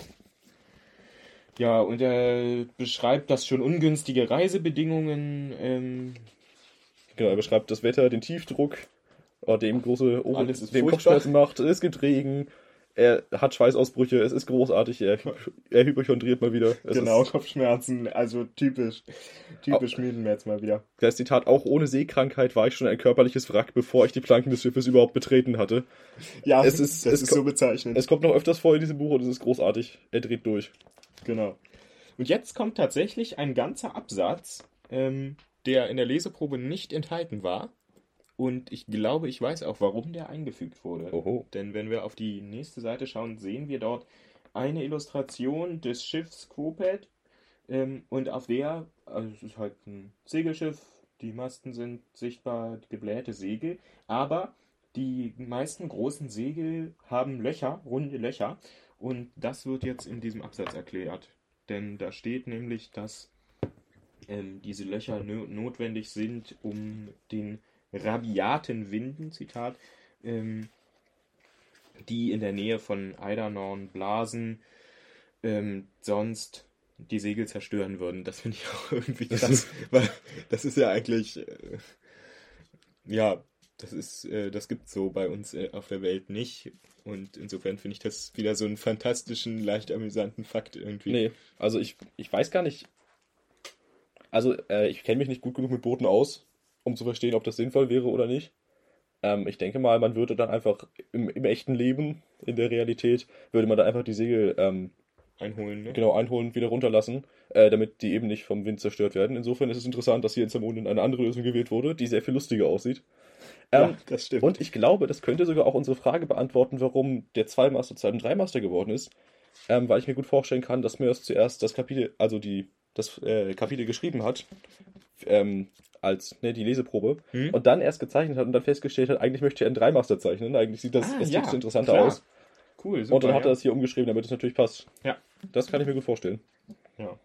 Ja, und er beschreibt das schon ungünstige Reisebedingungen. Ähm, Genau, er beschreibt das Wetter, den Tiefdruck, oh, dem große ist dem. Kopfschmerzen macht, es gibt Regen, er hat Schweißausbrüche, es ist großartig, er, er hypochondriert mal wieder. Es genau, Ist, Kopfschmerzen, also typisch. Typisch Müdenmerz mal wieder. das Zitat, auch ohne Seekrankheit war ich schon ein körperliches Wrack, bevor ich die Planken des Schiffes überhaupt betreten hatte. Ja, Es ist- das es ist so bezeichnend. Es kommt noch öfters vor in diesem Buch und es ist großartig. Er dreht durch. Genau. Und jetzt kommt tatsächlich ein ganzer Absatz, ähm, der in der Leseprobe nicht enthalten war. Und ich glaube, ich weiß auch, warum der eingefügt wurde. Oho. Denn wenn wir auf die nächste Seite schauen, sehen wir dort eine Illustration des Schiffs Quopet. Ähm, und auf der, also es ist halt ein Segelschiff, die Masten sind sichtbar, geblähte Segel, aber die meisten großen Segel haben Löcher, runde Löcher. Und das wird jetzt in diesem Absatz erklärt. Denn da steht nämlich, dass ähm, diese Löcher no notwendig sind, um den rabiaten Winden, Zitat, ähm, die in der Nähe von Eidernorn blasen, ähm, sonst die Segel zerstören würden. Das finde ich auch irgendwie krass, weil das ist ja eigentlich, äh, ja, das ist, äh, das gibt's so bei uns äh, auf der Welt nicht. Und insofern finde ich das wieder so einen fantastischen, leicht amüsanten Fakt irgendwie. Nee, also ich, ich weiß gar nicht. Also, äh, ich kenne mich nicht gut genug mit Booten aus, um zu verstehen, ob das sinnvoll wäre oder nicht. Ähm, ich denke mal, man würde dann einfach im, im echten Leben, in der Realität, würde man da einfach die Segel ähm, Einholen, ne? genau einholen, wieder runterlassen, äh, damit die eben nicht vom Wind zerstört werden. Insofern ist es interessant, dass hier in Zamonin eine andere Lösung gewählt wurde, die sehr viel lustiger aussieht. Ähm, ja, das stimmt. und ich glaube, das könnte sogar auch unsere Frage beantworten, warum der Zweimaster zu einem Dreimaster geworden ist. Ähm, weil ich mir gut vorstellen kann, dass Mörs zuerst das Kapitel, also die, das äh, Kapitel geschrieben hat, ähm, als ne, die Leseprobe, Hm? und dann erst gezeichnet hat und dann festgestellt hat, eigentlich möchte er einen Dreimaster zeichnen. Eigentlich sieht das Ah, ästhetisch ja, interessanter klar. aus. Cool, super. und dann hat er ja. das hier umgeschrieben, damit es natürlich passt. Ja. Das kann ich mir gut vorstellen. Ja.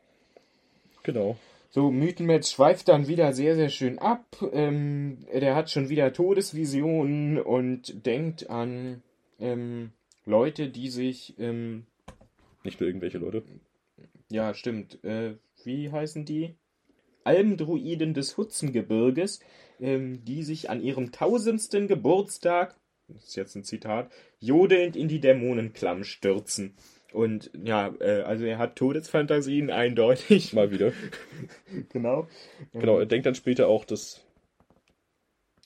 Genau. So, Mythenmetz schweift dann wieder sehr, sehr schön ab. Ähm, der hat schon wieder Todesvisionen und denkt an ähm, Leute, die sich, ähm, Nicht nur irgendwelche Leute. ja, stimmt, äh, wie heißen die? Almdruiden des Hutzengebirges, ähm, die sich an ihrem tausendsten Geburtstag, das ist jetzt ein Zitat, jodelnd in die Dämonenklamm stürzen. Und ja, äh, also er hat Todesfantasien eindeutig. Mal wieder. genau. Genau, er denkt dann später auch, dass.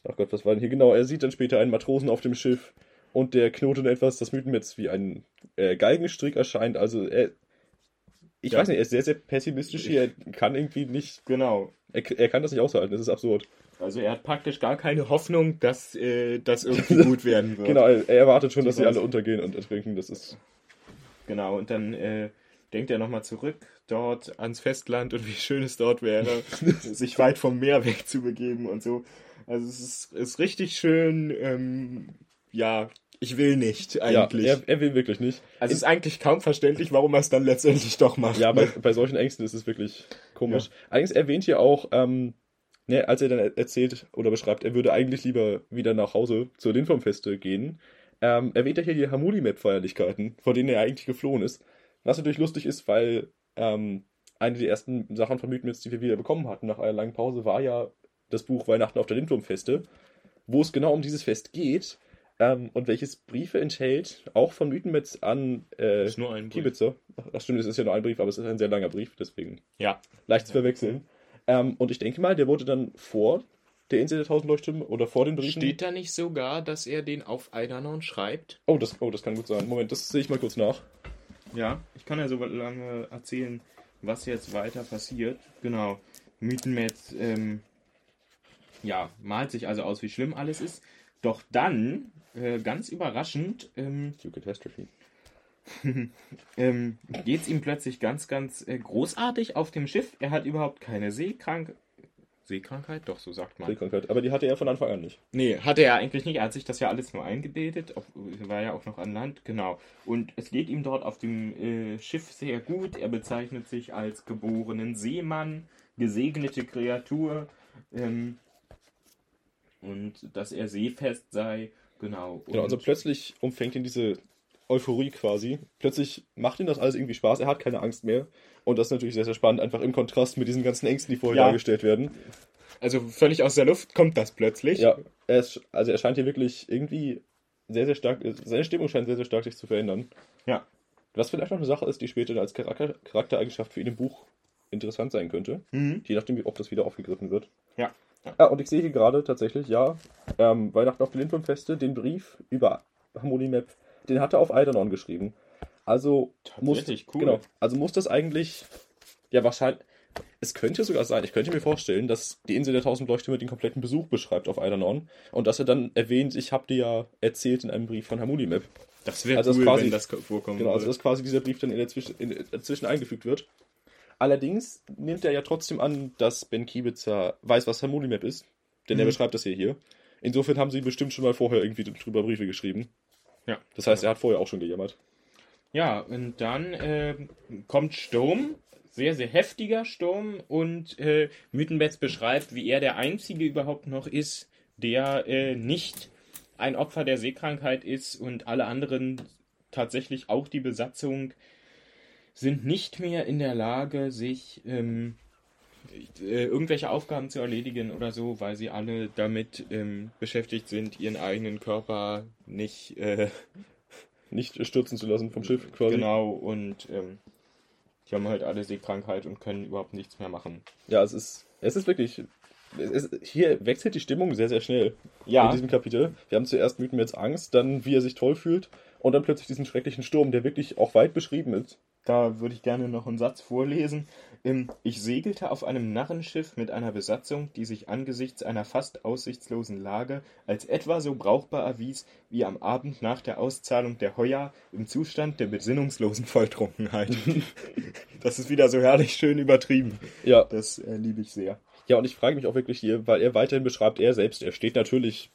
Ach Gott, was war denn hier? Genau, er sieht dann später einen Matrosen auf dem Schiff und der knotet etwas, das Mythenmetz wie ein äh, Galgenstrick erscheint. Also er. Ich Ja. weiß nicht, er ist sehr, sehr pessimistisch hier. Er kann irgendwie nicht. Genau. Er, er kann das nicht aushalten, das ist absurd. Also er hat praktisch gar keine Hoffnung, dass äh, das irgendwie gut werden wird. Genau, er, er erwartet schon, dass sie alle untergehen und ertrinken. Das ist. Genau, und dann äh, denkt er nochmal zurück dort ans Festland und wie schön es dort wäre, sich weit vom Meer wegzubegeben und so. Also es ist, ist richtig schön, ähm, ja, ich will nicht eigentlich. Ja, er, er will wirklich nicht. also es ist eigentlich kaum verständlich, warum er es dann letztendlich doch macht. Ja, bei, bei solchen Ängsten ist es wirklich komisch. Allerdings erwähnt hier auch, ähm, ne, als er dann er- erzählt oder beschreibt, er würde eigentlich lieber wieder nach Hause zur Lindwurmfeste gehen, ähm, erwähnt er hier die Hamuli-Map-Feierlichkeiten, vor denen er eigentlich geflohen ist. Was natürlich lustig ist, weil ähm, eine der ersten Sachen von Mythenmetz, die wir wieder bekommen hatten nach einer langen Pause, war ja das Buch Weihnachten auf der Lindwurmfeste, wo es genau um dieses Fest geht ähm, und welches Briefe enthält, auch von Mythenmetz an äh, ist nur ein Brief. Kiebitzer. Ach, Ach stimmt, es ist ja nur ein Brief, aber es ist ein sehr langer Brief, deswegen Ja, leicht zu verwechseln. Ähm, und ich denke mal, der wurde dann vor der Insel der tausend Leuchttürme oder vor den Briefen. steht da nicht sogar, dass er den auf Eidanon schreibt? Oh, das, oh, das kann gut sein. Moment, das sehe ich mal kurz nach. Ja, ich kann ja so lange erzählen, was jetzt weiter passiert. Genau. Mythenmetz, ähm, ja, malt sich also aus, wie schlimm alles ist. Doch dann, äh, ganz überraschend, ähm, ähm, geht es ihm plötzlich ganz, ganz äh, großartig auf dem Schiff. Er hat überhaupt keine Seekrank Seekrankheit, doch, so sagt man. Seekrankheit. Aber die hatte er von Anfang an nicht. Nee, hatte er eigentlich nicht. Er hat sich das ja alles nur eingebildet. Auf, war ja auch noch an Land, genau. Und es geht ihm dort auf dem äh, Schiff sehr gut. Er bezeichnet sich als geborenen Seemann, gesegnete Kreatur. Ähm, und dass er seefest sei, genau. Und, Genau, also plötzlich umfängt ihn diese Euphorie quasi. Plötzlich macht ihm das alles irgendwie Spaß. Er hat keine Angst mehr. Und das ist natürlich sehr, sehr spannend, einfach im Kontrast mit diesen ganzen Ängsten, die vorher Ja. dargestellt werden. also völlig aus der Luft kommt das plötzlich. Ja, er ist, also er scheint hier wirklich irgendwie sehr, sehr stark, seine Stimmung scheint sehr, sehr stark sich zu verändern. Ja. Was vielleicht noch eine Sache ist, die später als Charakter, Charaktereigenschaft für ihn im Buch interessant sein könnte. Mhm. Je nachdem, ob das wieder aufgegriffen wird. Ja. Ja. Ah, und ich sehe hier gerade tatsächlich, ja, ähm, Weihnachten auf der Lindwurmfeste, den Brief über Harmony Map, den hat er auf Eidanon geschrieben. Also muss, cool. genau, also muss das eigentlich, ja wahrscheinlich, es könnte sogar sein, ich könnte mir vorstellen, dass die Insel der tausend Leuchttürme den kompletten Besuch beschreibt auf Eidanon und dass er dann erwähnt, ich habe dir ja erzählt in einem Brief von Harmony Map. Das wäre Also das cool, quasi- wenn das vorkommen Genau, also dass quasi dieser Brief dann in der Zwisch in, dazwischen eingefügt wird. Allerdings nimmt er ja trotzdem an, dass Ben Kiebitzer weiß, was Harmony Map ist, denn er Mhm. beschreibt das hier hier. Insofern haben sie bestimmt schon mal vorher irgendwie drüber Briefe geschrieben. Ja. Das heißt, er hat vorher auch schon gejammert. Ja, und dann äh, kommt Sturm, sehr, sehr heftiger Sturm, und äh, Mythenbetz beschreibt, wie er der Einzige überhaupt noch ist, der äh, nicht ein Opfer der Seekrankheit ist und alle anderen, tatsächlich auch die Besatzung, sind nicht mehr in der Lage, sich ähm, äh, irgendwelche Aufgaben zu erledigen oder so, weil sie alle damit ähm, beschäftigt sind, ihren eigenen Körper nicht äh, Nicht stürzen zu lassen vom Schiff quasi. Genau, und ähm, die haben halt alle Seekrankheit und können überhaupt nichts mehr machen. Ja, es ist, es ist wirklich. Ist, hier wechselt die Stimmung sehr, sehr schnell Ja. in diesem Kapitel. Wir haben zuerst Mythenmetz Angst, dann wie er sich toll fühlt und dann plötzlich diesen schrecklichen Sturm, der wirklich auch weit beschrieben ist. Da würde ich gerne noch einen Satz vorlesen. Ich segelte auf einem Narrenschiff mit einer Besatzung, die sich angesichts einer fast aussichtslosen Lage als etwa so brauchbar erwies wie am Abend nach der Auszahlung der Heuer im Zustand der besinnungslosen Volltrunkenheit. das ist wieder so herrlich schön übertrieben. Ja, Das äh, liebe ich sehr. Ja, und ich frage mich auch wirklich hier, weil er weiterhin beschreibt, er selbst, er steht natürlich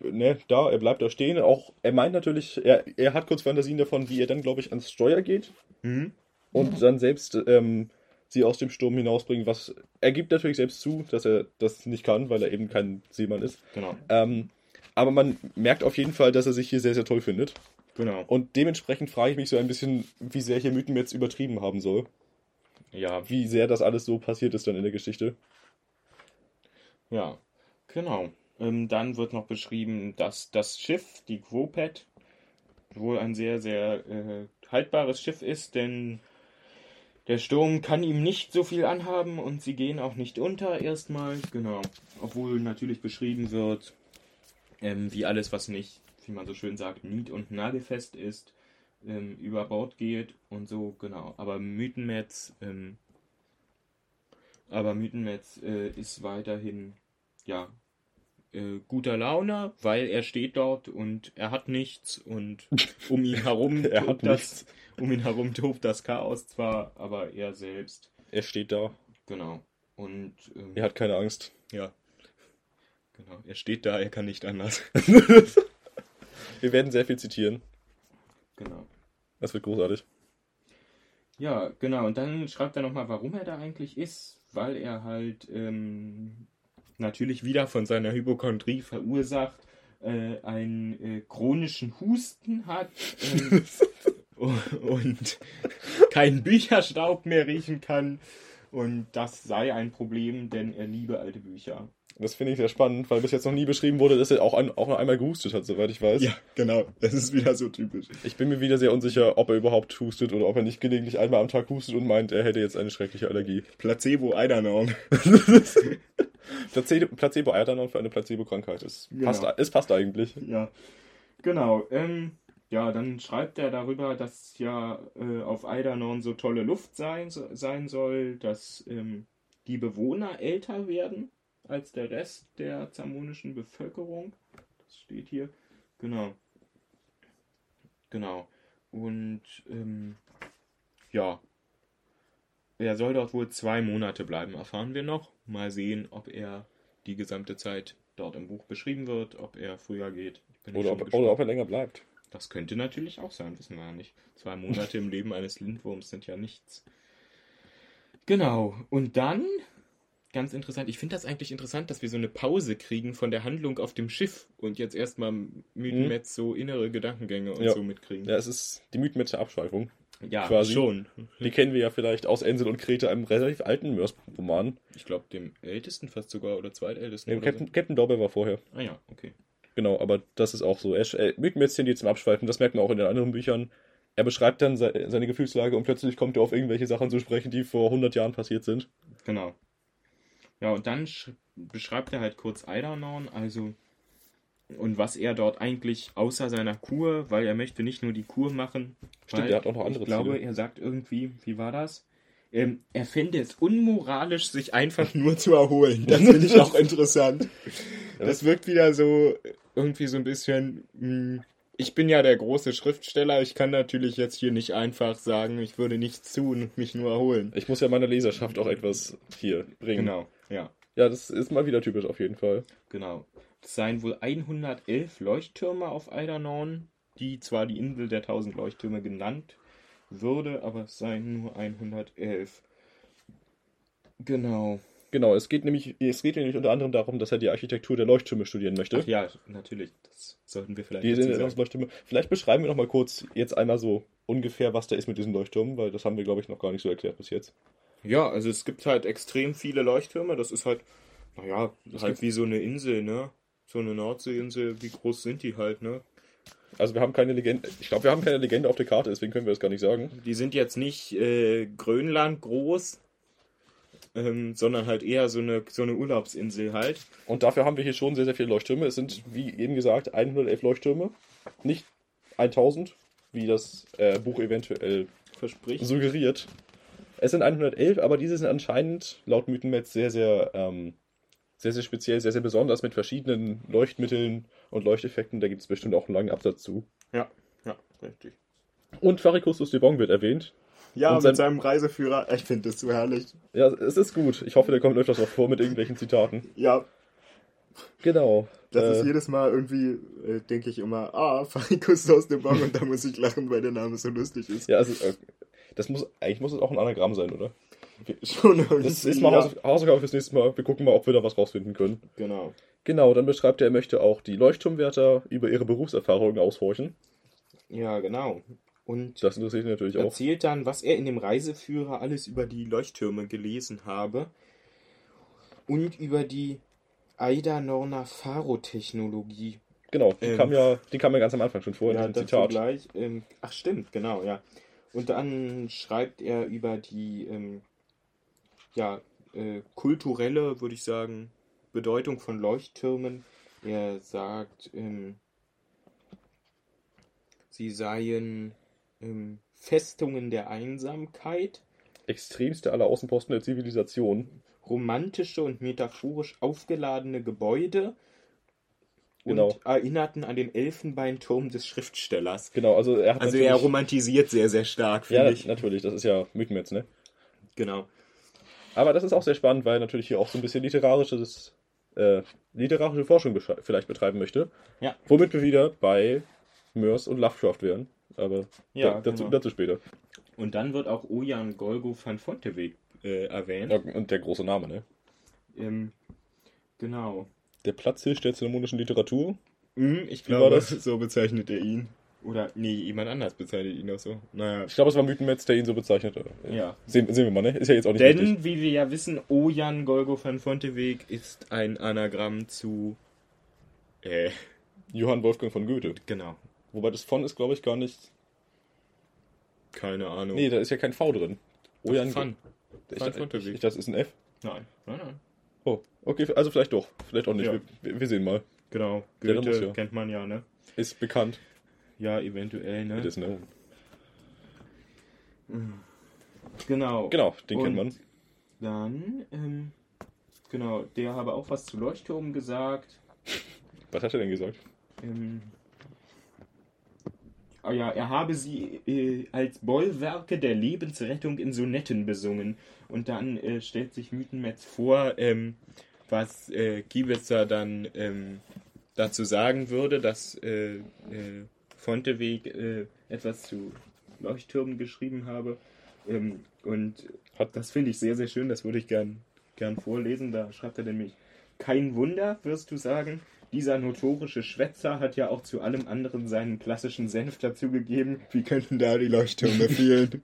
ne, da, er bleibt da stehen. Auch er meint natürlich, er, er hat kurz Fantasien davon, wie er dann, glaube ich, ans Steuer geht Mhm. und dann selbst ähm, sie aus dem Sturm hinausbringen, was er gibt natürlich selbst zu, dass er das nicht kann, weil er eben kein Seemann ist. Genau. Ähm, aber man merkt auf jeden Fall, dass er sich hier sehr, sehr toll findet. Genau. Und dementsprechend frage ich mich so ein bisschen, wie sehr hier Mythen jetzt übertrieben haben soll. Ja, wie sehr das alles so passiert ist dann in der Geschichte. Ja, genau. Ähm, dann wird noch beschrieben, dass das Schiff, die Quopet, wohl ein sehr, sehr äh, haltbares Schiff ist, denn der Sturm kann ihm nicht so viel anhaben und sie gehen auch nicht unter erstmal. Genau. Obwohl natürlich beschrieben wird, ähm, wie alles, was nicht, wie man so schön sagt, nied- und nagelfest ist, ähm, über Bord geht und so, genau. Aber Mythenmetz, ähm, aber Mythenmetz äh, ist weiterhin, ja, äh, guter Laune, weil er steht dort und er hat nichts und um ihn herum Er hat das, nichts. um ihn herum tobt das Chaos zwar, aber er selbst, Er steht da. genau. Und ähm, Er hat keine Angst. ja, genau. Er steht da, er kann nicht anders. Wir werden sehr viel zitieren. genau. Das wird großartig. Ja, genau. Und dann schreibt er nochmal, warum er da eigentlich ist. Weil er halt ähm, natürlich wieder von seiner Hypochondrie verursacht äh, einen äh, chronischen Husten hat ähm, und keinen Bücherstaub mehr riechen kann. Und das sei ein Problem, denn er liebe alte Bücher. Das finde ich sehr spannend, weil bis jetzt noch nie beschrieben wurde, dass er auch, ein, auch noch einmal gehustet hat, soweit ich weiß. genau. Das ist wieder so typisch. Ich bin mir wieder sehr unsicher, ob er überhaupt hustet oder ob er nicht gelegentlich einmal am Tag hustet und meint, er hätte jetzt eine schreckliche Allergie. Placebo Eidernorn. Placebo, Placebo Eidernorn für eine Placebo-Krankheit. Es, Genau. passt, es passt eigentlich. Ja, genau. Ähm, ja, dann schreibt er darüber, dass ja äh, auf Eidernorn so tolle Luft sein, so, sein soll, dass ähm, die Bewohner älter werden als der Rest der zamonischen Bevölkerung. Das steht hier. Genau. Genau. Und ähm, ja, er soll dort wohl zwei Monate bleiben, erfahren wir noch. Mal sehen, ob er die gesamte Zeit dort im Buch beschrieben wird, ob er früher geht. Oder ob, oder ob er länger bleibt. Das könnte natürlich auch sein, wissen wir ja nicht. Zwei Monate im Leben eines Lindwurms sind ja nichts. Genau. Und dann, ganz interessant, ich finde das eigentlich interessant, dass wir so eine Pause kriegen von der Handlung auf dem Schiff und jetzt erstmal Mythenmetz so innere Gedankengänge und Ja. so mitkriegen. Ja, es ist die Mythenmetze Abschweifung. Ja, quasi. schon. Die kennen wir ja vielleicht aus Ensel und Krete, einem relativ alten Mörs-Roman. Ich glaube, dem ältesten fast sogar oder zweitältesten. Nee, Captain, Captain Dauber war vorher. so. Ah ja, okay. Genau, aber das ist auch so. Er, äh, Mythenmetz tendiert zum Abschweifen, das merkt man auch in den anderen Büchern. Er beschreibt dann se seine Gefühlslage und plötzlich kommt er auf irgendwelche Sachen zu sprechen, die vor 100 Jahren passiert sind. Genau. Ja, und dann sch- beschreibt er halt kurz Eidernorn, also und was er dort eigentlich außer seiner Kur, weil er möchte nicht nur die Kur machen. Stimmt, er hat auch noch andere Ich glaube, Ziele. er sagt irgendwie, wie war das? Ähm, er fände es unmoralisch, sich einfach nur zu erholen. Das finde ich auch interessant. Das wirkt wieder so, irgendwie so ein bisschen, mh, ich bin ja der große Schriftsteller, ich kann natürlich jetzt hier nicht einfach sagen, ich würde nichts tun und mich nur erholen. Ich muss ja meiner Leserschaft auch etwas hier bringen. Genau, ja. Ja, das ist mal wieder typisch auf jeden Fall. Genau. Es seien wohl 111 Leuchttürme auf Eidernorn, die zwar die Insel der 1000 Leuchttürme genannt würde, aber es seien nur 111. Genau. Genau, es geht nämlich, es geht nämlich unter anderem darum, dass er die Architektur der Leuchttürme studieren möchte. Ach ja, natürlich. Das sollten wir vielleicht Die Leuchttürme. Vielleicht beschreiben wir noch mal kurz jetzt einmal so ungefähr, was da ist mit diesen Leuchttürmen, weil das haben wir, glaube ich, noch gar nicht so erklärt bis jetzt. Ja, also es gibt halt extrem viele Leuchttürme. Das ist halt, naja, Es halt wie so eine Insel, ne? So eine Nordseeinsel. Wie groß sind die halt, ne? Also wir haben keine Legende, ich glaube, wir haben keine Legende auf der Karte, deswegen können wir das gar nicht sagen. Die sind jetzt nicht äh, Grönland groß, ähm, sondern halt eher so eine, so eine Urlaubsinsel halt. Und dafür haben wir hier schon sehr, sehr viele Leuchttürme. Es sind, wie eben gesagt, 111 Leuchttürme, nicht 1000, wie das äh, Buch eventuell Verspricht. suggeriert. Es sind 111, aber diese sind anscheinend laut Mythenmetz sehr, sehr, ähm, sehr, sehr speziell, sehr, sehr besonders mit verschiedenen Leuchtmitteln und Leuchteffekten. Da gibt es bestimmt auch einen langen Absatz zu. Ja, ja, richtig. Und Faricustus de Bong wird erwähnt. Ja, Und mit sein- seinem Reiseführer. Ich finde das so herrlich. Ja, es ist gut. Ich hoffe, der kommt öfters auch vor mit irgendwelchen Zitaten. Ja, Genau. das Äh, ist jedes Mal irgendwie, äh, denke ich immer, ah, Farikus aus dem Bong und da muss ich lachen, weil der Name so lustig ist. ja, also, äh, das muss, eigentlich muss es auch ein Anagramm sein, oder? Das ist mal ja. Haus- Hausaufgabe fürs nächste Mal. Wir gucken mal, ob wir da was rausfinden können. Genau. Genau, dann beschreibt er, er möchte auch die Leuchtturmwärter über ihre Berufserfahrungen aushorchen. Ja, genau. Und Das interessiert mich natürlich auch. erzählt dann, was er in dem Reiseführer alles über die Leuchttürme gelesen habe und über die Eidanorner Pharo-Technologie. Genau, die Ähm, kam ja, die kam ja ganz am Anfang schon vor in Ja, diesem dazu Zitat. gleich. Ähm, ach, stimmt, genau, ja. Und dann schreibt er über die ähm, ja, äh, kulturelle, würde ich sagen, Bedeutung von Leuchttürmen. Er sagt, ähm, sie seien ähm, Festungen der Einsamkeit, Extremste aller Außenposten der Zivilisation. romantische und metaphorisch aufgeladene Gebäude und Genau. erinnerten an den Elfenbeinturm des Schriftstellers. Genau, also er hat Also er romantisiert sehr, sehr stark, Ja, finde ich. natürlich, das ist ja Mythenmetz, ne? Genau. Aber das ist auch sehr spannend, weil er natürlich hier auch so ein bisschen literarisches, äh, literarische Forschung vielleicht betreiben möchte. Ja. Womit wir wieder bei Mörs und Lovecraft wären. Aber Ja, da, dazu, genau. dazu später. Und dann wird auch Ojan Golgo van Fonteweg äh, erwähnt. Ja, und der große Name, ne? Ähm, genau. Der Platzhirsch der zermonischen Literatur. Hm, ich glaube, das? so bezeichnet er ihn. Oder, nee, jemand anders bezeichnet ihn auch so. Naja. Ich glaube, es war Mythenmetz, der ihn so bezeichnete. Ja. Sehen, sehen wir mal, ne? Ist ja jetzt auch nicht. Denn, wie wir ja wissen, Ojan Golgo van Fonteweg ist ein Anagramm zu. Äh, Johann Wolfgang von Goethe. genau. Wobei das von ist, glaube ich, gar nicht. Keine Ahnung. Nee, da ist ja kein V drin. Ja, Van. Van Fonteweg. ich, das ist ein F. Nein, nein, nein. Oh, okay, also vielleicht doch. Vielleicht auch nicht. Ja. Wir, wir, sehen mal. Genau. Ja, Goethe muss ja. kennt man ja, ne? Ist bekannt. Ja, eventuell, ne? It is known. Genau. Genau, den Und kennt man. Dann, ähm, genau, der habe auch was zu Leuchtturmen gesagt. Was hat er denn gesagt? Ähm, ah ja, er habe sie äh, als Bollwerke der Lebensrettung in Sonetten besungen. Und dann äh, stellt sich Mythenmetz vor, ähm, was äh, Giebitzer dann ähm, dazu sagen würde, dass äh, äh, Fonteweg äh, etwas zu Leuchttürmen geschrieben habe. Ähm, und Hat- das finde ich sehr, sehr schön, das würde ich gern, gern vorlesen. Da schreibt er nämlich, kein Wunder, wirst du sagen, dieser notorische Schwätzer hat ja auch zu allem anderen seinen klassischen Senf dazugegeben. Wie könnten da die Leuchttürme fehlen?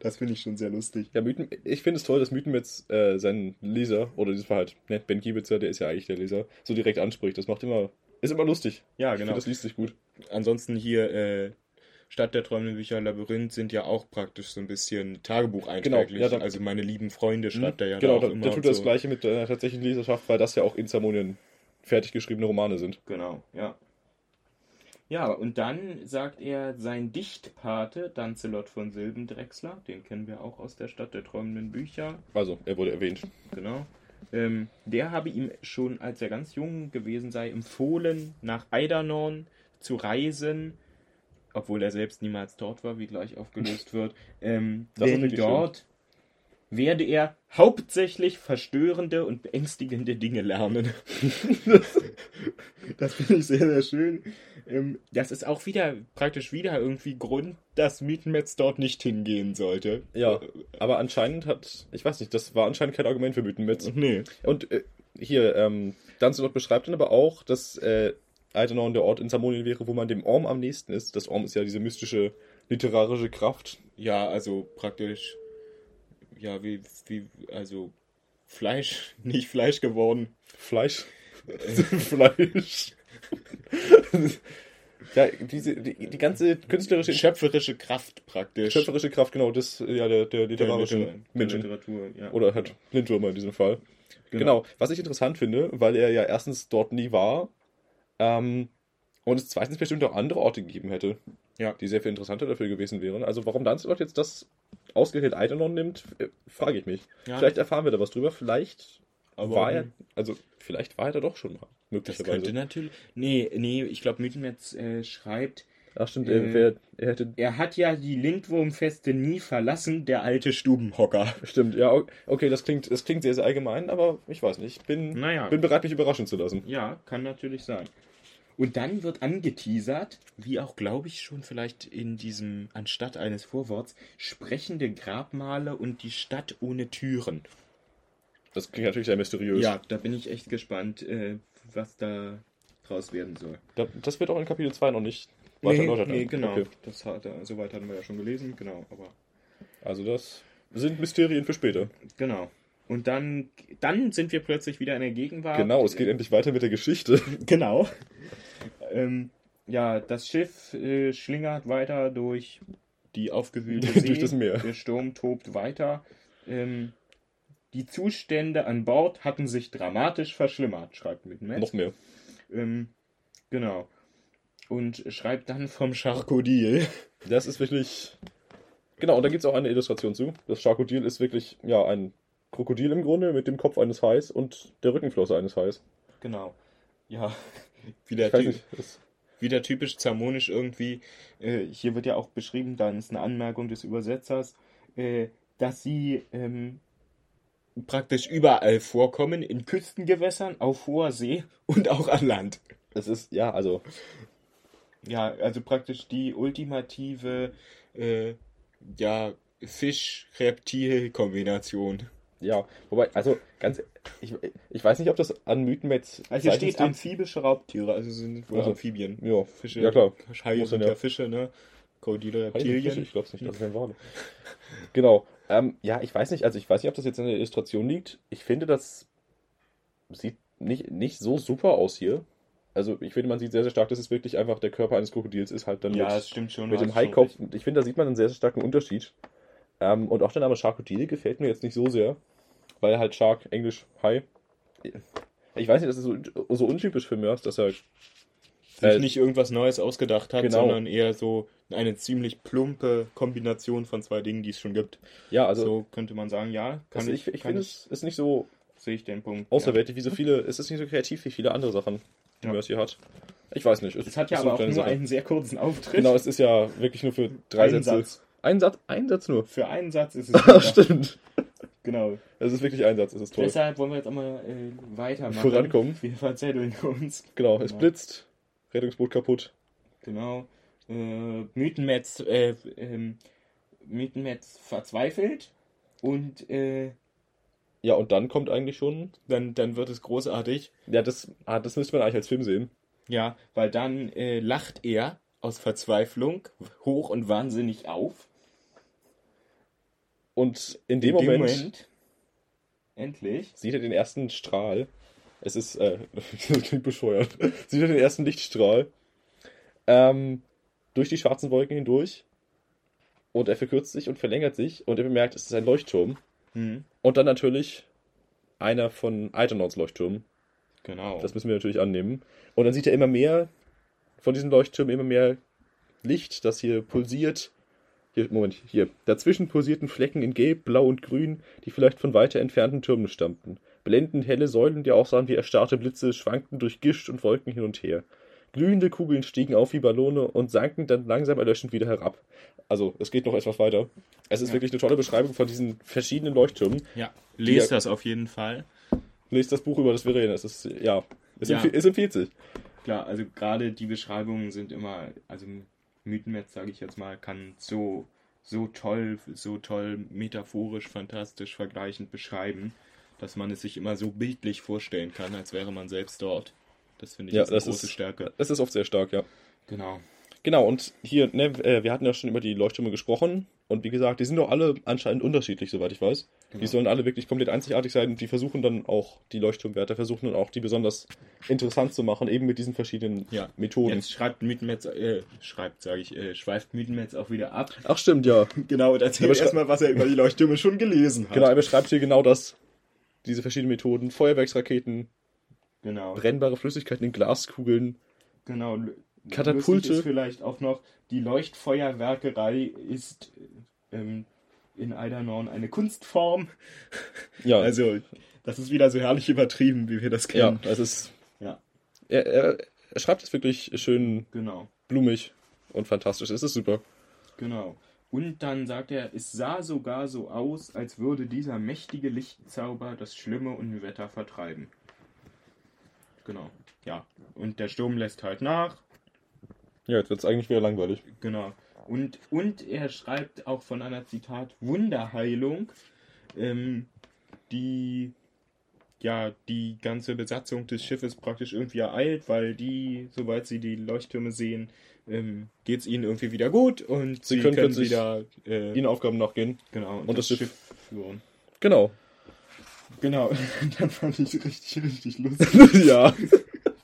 das finde ich schon sehr lustig. Ja, Mythen, ich finde es toll, dass Mythenmetz äh, seinen Leser, oder in diesem Fall halt, ne, Ben Giebitzer, der ist ja eigentlich der Leser, so direkt anspricht. Das macht immer, ist immer lustig. Ja, genau. das liest sich gut. Ansonsten hier äh, Stadt der träumenden Bücher Labyrinth sind ja auch praktisch so ein bisschen Tagebucheinträglich. Genau, ja, da- also meine lieben Freunde schreibt er ja genau, da da, da tut er das so. gleiche mit der tatsächlichen Leserschaft, weil das ja auch in Zamonien fertig geschriebene Romane sind. Genau, ja. Ja, und dann sagt er, sein Dichtpate, Dancelot von Silbendrechsler, den kennen wir auch aus der Stadt der träumenden Bücher, Also, er wurde erwähnt. genau. Ähm, der habe ihm schon, als er ganz jung gewesen sei, empfohlen, nach Eidanorn zu reisen, obwohl er selbst niemals dort war, wie gleich aufgelöst wird. Ähm, Das denn dort werde er hauptsächlich verstörende und beängstigende Dinge lernen. das finde ich sehr, sehr schön. Ähm, das ist auch wieder praktisch wieder irgendwie Grund, dass Mythenmetz dort nicht hingehen sollte. Ja, aber anscheinend hat, ich weiß nicht, das war anscheinend kein Argument für Mythenmetz. Nee. Und äh, hier, ähm, Danzelot beschreibt dann aber auch, dass äh, Eidenorn der Ort in Zamonien wäre, wo man dem Orm am nächsten ist. Das Orm ist ja diese mystische literarische Kraft. Ja, also praktisch, ja, wie, wie, also Fleisch, nicht Fleisch geworden. Fleisch. Fleisch. ja, diese, die, die ganze künstlerische, Schöpferische Kraft praktisch. schöpferische Kraft, genau, das, ja, der, der der literarischen Liter- der Menschen. Literatur, ja. Oder halt Lindwürmer in diesem Fall. Genau. Was ich interessant finde, weil er ja erstens dort nie war ähm, und es zweitens bestimmt auch andere Orte gegeben hätte, Ja. die sehr viel interessanter dafür gewesen wären. Also warum Lancelot jetzt das ausgerechnet Eidenon nimmt, äh, frage ich mich. Ja. Vielleicht erfahren wir da was drüber. Vielleicht Aber war er, also vielleicht war er da doch schon mal, Das möglicherweise. könnte natürlich. Nee, nee, ich glaube, Mythenmetz äh, schreibt, Ach stimmt, Äh, er, er hätte er hat ja die Lindwurmfeste nie verlassen, der alte Stubenhocker. Stimmt, ja, okay, das klingt, das klingt sehr, sehr allgemein, aber ich weiß nicht. Ich bin, Naja. bin bereit, mich überraschen zu lassen. Ja, kann natürlich sein. Und dann wird angeteasert, wie auch, glaube ich, schon vielleicht in diesem, anstatt eines Vorworts, sprechende Grabmale und die Stadt ohne Türen. Das klingt natürlich sehr mysteriös. Ja, da bin ich echt gespannt, äh, was da draus werden soll. Da, das wird auch in Kapitel 2 noch nicht weiter nee, erläutert. nee, genau. Okay. Das hat, soweit hatten wir ja schon gelesen, genau, aber Also das sind Mysterien für später. genau. Und dann, dann sind wir plötzlich wieder in der Gegenwart. Genau, es geht endlich weiter mit der Geschichte. Genau. ähm, ja, das Schiff äh, schlingert weiter durch die aufgewühlte See. Durch das Meer. Der Sturm tobt weiter. Ähm, die Zustände an Bord hatten sich dramatisch verschlimmert, schreibt Mittenmetz. Noch mehr. Ähm, genau. Und schreibt dann vom Charkodil. Das ist wirklich. Genau, und da gibt es auch eine Illustration zu. Das Charkodil ist wirklich, ja, ein Krokodil im Grunde mit dem Kopf eines Hais und der Rückenflosse eines Hais. Genau. Ja, wieder, ty wieder typisch zamonisch irgendwie. Äh, hier wird ja auch beschrieben, dann ist eine Anmerkung des Übersetzers, äh, dass sie ähm, praktisch überall vorkommen, in Küstengewässern, auf hoher See und auch an Land. das ist, ja, also. Ja, also praktisch die ultimative äh, ja, Fisch-Reptil-Kombination. Ja, wobei, also ganz, ich, ich weiß nicht, ob das an Mythenmetz Also hier steht Zeichenstil- amphibische Raubtiere, also sind wohl Also, Amphibien. Ja, Fische, ja klar. Haie sind ja Fische, ne? Krokodile, Fische, Reptilien. Ich glaube nicht, das wären Wale. genau. Ähm, ja, ich weiß nicht, also ich weiß nicht, ob das jetzt in der Illustration liegt. Ich finde, das sieht nicht, nicht so super aus hier. Also ich finde, man sieht sehr, sehr stark, dass es wirklich einfach der Körper eines Krokodils ist, halt dann Ja, mit, stimmt schon. mit dem Haikopf. Ich finde, da sieht man einen sehr, sehr starken Unterschied. Ähm, und auch der Name Sharkodil gefällt mir jetzt nicht so sehr, weil halt Shark, Englisch Hai. Ich weiß nicht, das ist so, so untypisch für Mörs, dass er Sich Äh, nicht irgendwas Neues ausgedacht hat, genau. sondern eher so eine ziemlich plumpe Kombination von zwei Dingen, die es schon gibt. ja, also so könnte man sagen, ja, kann also ich, ich, ich finde, es ist nicht so sehe ich den Punkt. außerweltlich wie so viele, es ist nicht so kreativ wie viele andere Sachen, die Ja. Hier hat. Ich weiß nicht. Ja. Es hat ja aber auch nur Sache. einen sehr kurzen Auftritt. Genau, es ist ja wirklich nur für drei Einen Sätze. Satz. Ein Satz, ein Satz nur. Für einen Satz ist es. Stimmt. Genau. Es ist wirklich ein Satz, es ist toll. Deshalb wollen wir jetzt auch mal äh, weitermachen. Vorankommen. Wir verzetteln uns. Genau, es Genau. blitzt, Rettungsboot kaputt. Genau. Äh, Mythenmetz, äh, ähm, Mythenmetz verzweifelt und äh, Ja, und dann kommt eigentlich schon. dann, dann wird es großartig. Ja, das, ah, das müsste man eigentlich als Film sehen. Ja, weil dann äh, lacht er aus Verzweiflung hoch und wahnsinnig auf. Und in dem, Moment, endlich. sieht er den ersten Strahl. Es ist, äh, das klingt bescheuert. sieht er den ersten Lichtstrahl. Ähm, durch die schwarzen Wolken hindurch. Und er verkürzt sich und verlängert sich. Und er bemerkt, es ist ein Leuchtturm. Hm, Und dann natürlich einer von Eidernauts Leuchttürmen. genau. Das müssen wir natürlich annehmen. Und dann sieht er immer mehr von diesen Leuchttürmen, immer mehr Licht, das hier pulsiert. Hier, Moment, hier. Dazwischen pulsierten Flecken in Gelb, Blau und Grün, die vielleicht von weiter entfernten Türmen stammten. Blendend helle Säulen, die aussahen wie erstarrte Blitze, schwankten durch Gischt und Wolken hin und her. Glühende Kugeln stiegen auf wie Ballone und sanken dann langsam erlöschend wieder herab. Also, es geht noch etwas weiter. Es ist Ja. wirklich eine tolle Beschreibung von diesen verschiedenen Leuchttürmen. ja, lest das auf jeden Fall. Lest das Buch über das Verena. Es ist, ja, es, Ja. Empf es empfiehlt sich. Klar, also gerade die Beschreibungen sind immer, also Mythenmetz, sage ich jetzt mal, kann so, so toll, so toll metaphorisch, fantastisch, vergleichend beschreiben, dass man es sich immer so bildlich vorstellen kann, als wäre man selbst dort. Das finde ich Ja, ist eine das große ist- Stärke. Das ist oft sehr stark, ja. Genau. Genau, und hier, ne, äh, wir hatten ja schon über die Leuchttürme gesprochen. Und wie gesagt, die sind doch alle anscheinend unterschiedlich, soweit ich weiß. Genau. Die sollen alle wirklich komplett einzigartig sein und die versuchen dann auch, die Leuchtturmwärter versuchen dann auch, die besonders interessant zu machen, eben mit diesen verschiedenen Ja. Methoden. Jetzt schreibt Mythenmetz, äh, schreibt, sage ich, äh, schweift Mythenmetz auch wieder ab. Ach, stimmt, ja. Genau, und erzählt erstmal, was er über die Leuchttürme schon gelesen hat. Genau, er beschreibt hier genau das. Diese verschiedenen Methoden. Feuerwerksraketen, Genau. brennbare Flüssigkeiten in Glaskugeln. Genau. Katapulte. Lustig ist vielleicht auch noch, die Leuchtfeuerwerkerei ist ähm, in Eidernorn eine Kunstform. Ja, Also, das ist wieder so herrlich übertrieben, wie wir das ja, kennen. es ist. Ja, Er, er, er schreibt es wirklich schön genau, blumig und fantastisch. Es ist super. genau. Und dann sagt er, es sah sogar so aus, als würde dieser mächtige Lichtzauber das schlimme Unwetter vertreiben. Genau, ja. Und der Sturm lässt halt nach. Ja, jetzt wird es eigentlich wieder langweilig. Genau. Und, und er schreibt auch von einer Zitat Wunderheilung, ähm, die ja die ganze Besatzung des Schiffes praktisch irgendwie ereilt, weil die, sobald sie die Leuchttürme sehen, ähm, geht es ihnen irgendwie wieder gut und Sie sie, können können, wieder äh, Ihnen Aufgaben nachgehen. genau und das Schiff- führen. Genau. Genau, dann fand ich richtig, richtig lustig. ja.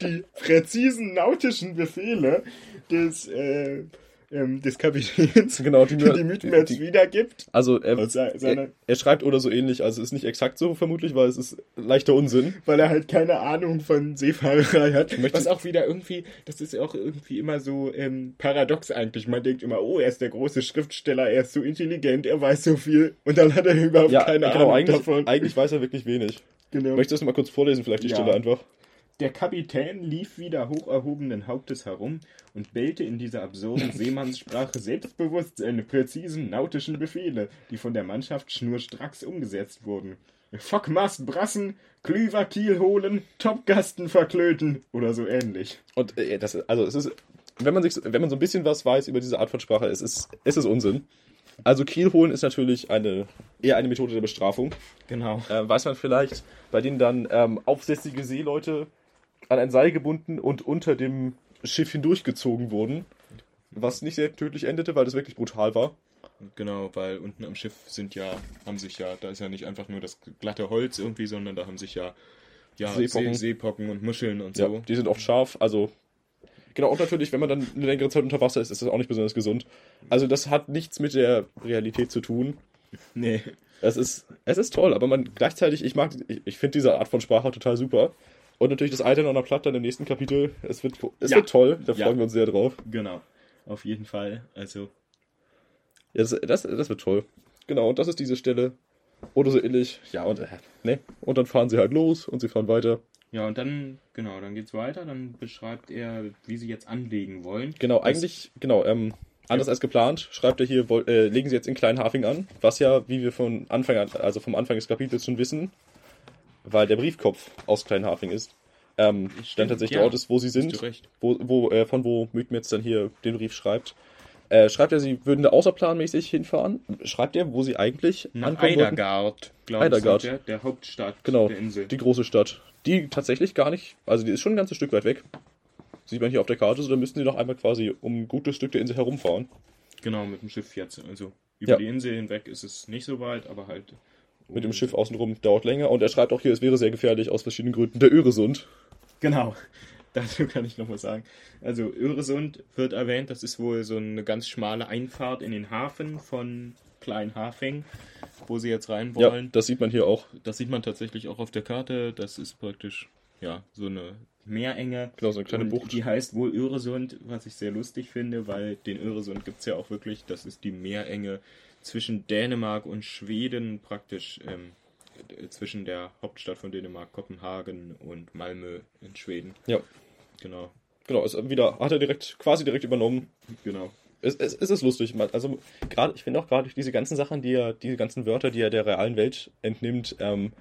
die präzisen nautischen Befehle des, äh, ähm, des Kapitäns, Genau, die, die, die Mythenmetz die- wiedergibt. Also er, er, er schreibt oder so ähnlich, also es ist nicht exakt so vermutlich, weil es ist leichter Unsinn. weil er halt keine Ahnung von Seefahrerei hat. Was auch wieder irgendwie, das ist ja auch irgendwie immer so ähm, paradox eigentlich. Man denkt immer, oh, er ist der große Schriftsteller, er ist so intelligent, er weiß so viel. Und dann hat er überhaupt Ja, keine genau, Ahnung eigentlich, davon. eigentlich weiß er wirklich wenig. Genau. Möchtest du das mal kurz vorlesen, vielleicht die Ja. Stelle einfach? Der Kapitän lief wieder hoch erhobenen Hauptes herum und bellte in dieser absurden Seemannssprache selbstbewusst seine präzisen nautischen Befehle, die von der Mannschaft schnurstracks umgesetzt wurden. Fockmast brassen, Klüver Kiel holen, Topgasten verklöten oder so ähnlich. Und äh, das, also es ist, wenn man sich, wenn man so ein bisschen was weiß über diese Art von Sprache, es ist, es ist Unsinn. Also Kiel holen ist natürlich eine eher eine Methode der Bestrafung. Genau. Äh, weiß man vielleicht, bei denen dann ähm, aufsässige Seeleute an ein Seil gebunden und unter dem Schiff hindurchgezogen wurden. Was nicht sehr tödlich endete, weil das wirklich brutal war. Genau, weil unten am Schiff sind ja, haben sich ja, da ist ja nicht einfach nur das glatte Holz irgendwie, sondern da haben sich ja, ja Seepocken. See, Seepocken und Muscheln und Ja, so. die sind oft scharf, also. Genau, und natürlich, wenn man dann eine längere Zeit unter Wasser ist, ist das auch nicht besonders gesund. Also das hat nichts mit der Realität zu tun. Nee. Es ist, es ist toll, aber man gleichzeitig, ich mag, ich, ich finde diese Art von Sprache total super. Und natürlich das Altern an der Platte dann im nächsten Kapitel. Es wird, es Ja. wird toll, da Ja. freuen wir uns sehr drauf. Genau. Auf jeden Fall. Also, Ja, Das, das, das wird toll. Genau, und das ist diese Stelle. Oder so ähnlich. Ja, und, äh, ne? Und dann fahren sie halt los und sie fahren weiter. Ja, und dann, genau, dann geht's weiter. Dann beschreibt er, wie sie jetzt anlegen wollen. Genau, Das- eigentlich, genau, ähm, anders als geplant, schreibt er hier, äh, legen sie jetzt in Kleinhafing an, was ja, wie wir von Anfang an, also vom Anfang des Kapitels schon wissen, weil der Briefkopf aus Kleinhafing ist, ähm, dann Stimmt, tatsächlich ja. der Ort ist, wo sie sind, wo, wo, äh, von wo Mythmetz dann hier den Brief schreibt. Äh, schreibt er, sie würden da außerplanmäßig hinfahren? Schreibt er, wo sie eigentlich Nach ankommen? Eidergard, glaube ich, Eidergard. sagt er, der Hauptstadt Genau, der Insel. die große Stadt. Die tatsächlich gar nicht, also die ist schon ein ganzes Stück weit weg. Sieht man hier auf der Karte, so da müssten sie noch einmal quasi um ein gutes Stück der Insel herumfahren. Genau, mit dem Schiff jetzt. Also, über Ja. die Insel hinweg ist es nicht so weit, aber halt. Mit dem Schiff außenrum dauert länger und er schreibt auch hier, es wäre sehr gefährlich aus verschiedenen Gründen. Der Öresund. Genau. Dazu kann ich noch was sagen. Also Öresund wird erwähnt, das ist wohl so eine ganz schmale Einfahrt in den Hafen von Kleinhafing, wo sie jetzt rein Ja, wollen. das sieht man hier auch. Das sieht man tatsächlich auch auf der Karte. Das ist praktisch ja so eine Meerenge. Genau, so eine kleine und Bucht. Die heißt wohl Öresund, was ich sehr lustig finde, weil den Öresund gibt es ja auch wirklich. Das ist die Meerenge zwischen Dänemark und Schweden, praktisch ähm, äh, zwischen der Hauptstadt von Dänemark, Kopenhagen, und Malmö in Schweden. Ja, Genau, genau, ist wieder, hat er direkt, quasi direkt übernommen. genau. Es, es, es ist lustig. man- Also, gerade, ich finde auch gerade diese ganzen Sachen, die er, diese ganzen Wörter, die er der realen Welt entnimmt, ähm,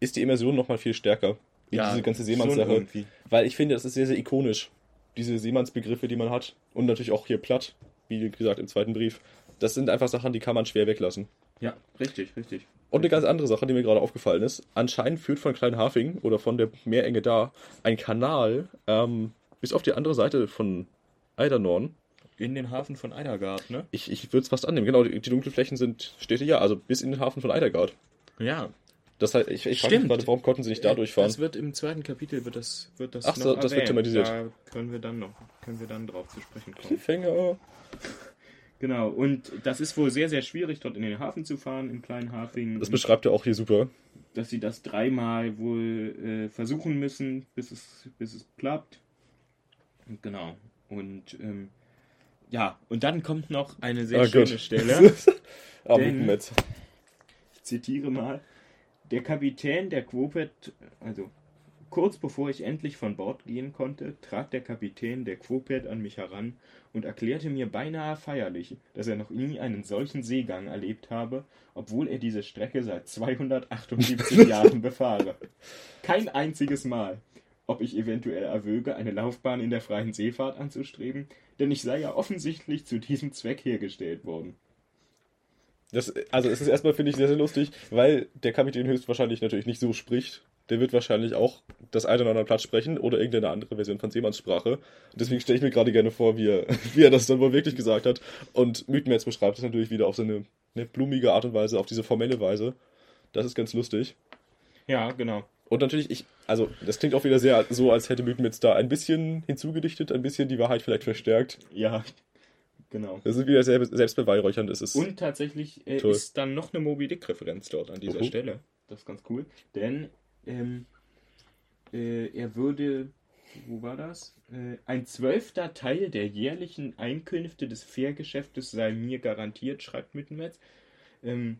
ist die Immersion nochmal viel stärker. In diese ganze Seemannssache. Weil ich finde, das ist sehr, sehr ikonisch. Diese Seemannsbegriffe, die man hat. Und natürlich auch hier platt, wie gesagt im zweiten Brief. Das sind einfach Sachen, die kann man schwer weglassen. Ja, richtig, richtig. Und eine ganz andere Sache, die mir gerade aufgefallen ist. Anscheinend führt von Kleinhafing oder von der Meerenge da ein Kanal ähm, bis auf die andere Seite von Eidernorn. In den Hafen von Eidergard, ne? Ich, ich würde es fast annehmen. Genau, die, die dunklen Flächen sind Städte ja, also bis in den Hafen von Eidergard. Ja. Das heißt, ich, ich frage mich gerade, warum konnten sie nicht da durchfahren? Das wird im zweiten Kapitel wird das, wird das Ach noch das wird erwähnt. thematisiert. Da können wir dann noch, können wir dann drauf zu sprechen kommen. Cliffhanger. Genau, und das ist wohl sehr, sehr schwierig, dort in den Hafen zu fahren, im kleinen Hafing. Das beschreibt er auch hier super. dass sie das dreimal wohl äh, versuchen müssen, bis es, bis es klappt. Und Genau. Und ähm, ja, und dann kommt noch eine sehr Ah, schöne Gott. Stelle. Ah, Denn- Mythenmetz. Ich zitiere mal. Der Kapitän der Quopet, also kurz bevor ich endlich von Bord gehen konnte, trat der Kapitän der Quopet an mich heran und erklärte mir beinahe feierlich, dass er noch nie einen solchen Seegang erlebt habe, obwohl er diese Strecke seit 278 Jahren befahre. Kein einziges Mal. Ob ich eventuell erwöge, eine Laufbahn in der freien Seefahrt anzustreben, denn ich sei ja offensichtlich zu diesem Zweck hergestellt worden. Das, also es ist erstmal, finde ich, sehr, sehr lustig, weil der Kapitän höchstwahrscheinlich natürlich nicht so spricht. Der wird wahrscheinlich auch das eine oder andere Platz sprechen oder irgendeine andere Version von Seemannssprache. Deswegen stelle ich mir gerade gerne vor, wie er, wie er das dann wohl wirklich gesagt hat. Und Mythenmetz beschreibt es natürlich wieder auf so eine, eine blumige Art und Weise, auf diese formelle Weise. Das ist ganz lustig. Ja, genau. Und natürlich, ich, also, das klingt auch wieder sehr so, als hätte Mythenmetz da ein bisschen hinzugedichtet, ein bisschen die Wahrheit vielleicht verstärkt. Ja, genau. Das ist wieder selbstbeweihräuchernd. Es ist Und tatsächlich äh, ist dann noch eine Moby Dick-Referenz dort an dieser Uhu. Stelle. Das ist ganz cool. Denn ähm, äh, er würde, wo war das? Äh, ein zwölfter Teil der jährlichen Einkünfte des Fährgeschäftes sei mir garantiert, schreibt Mittenmetz. Ähm,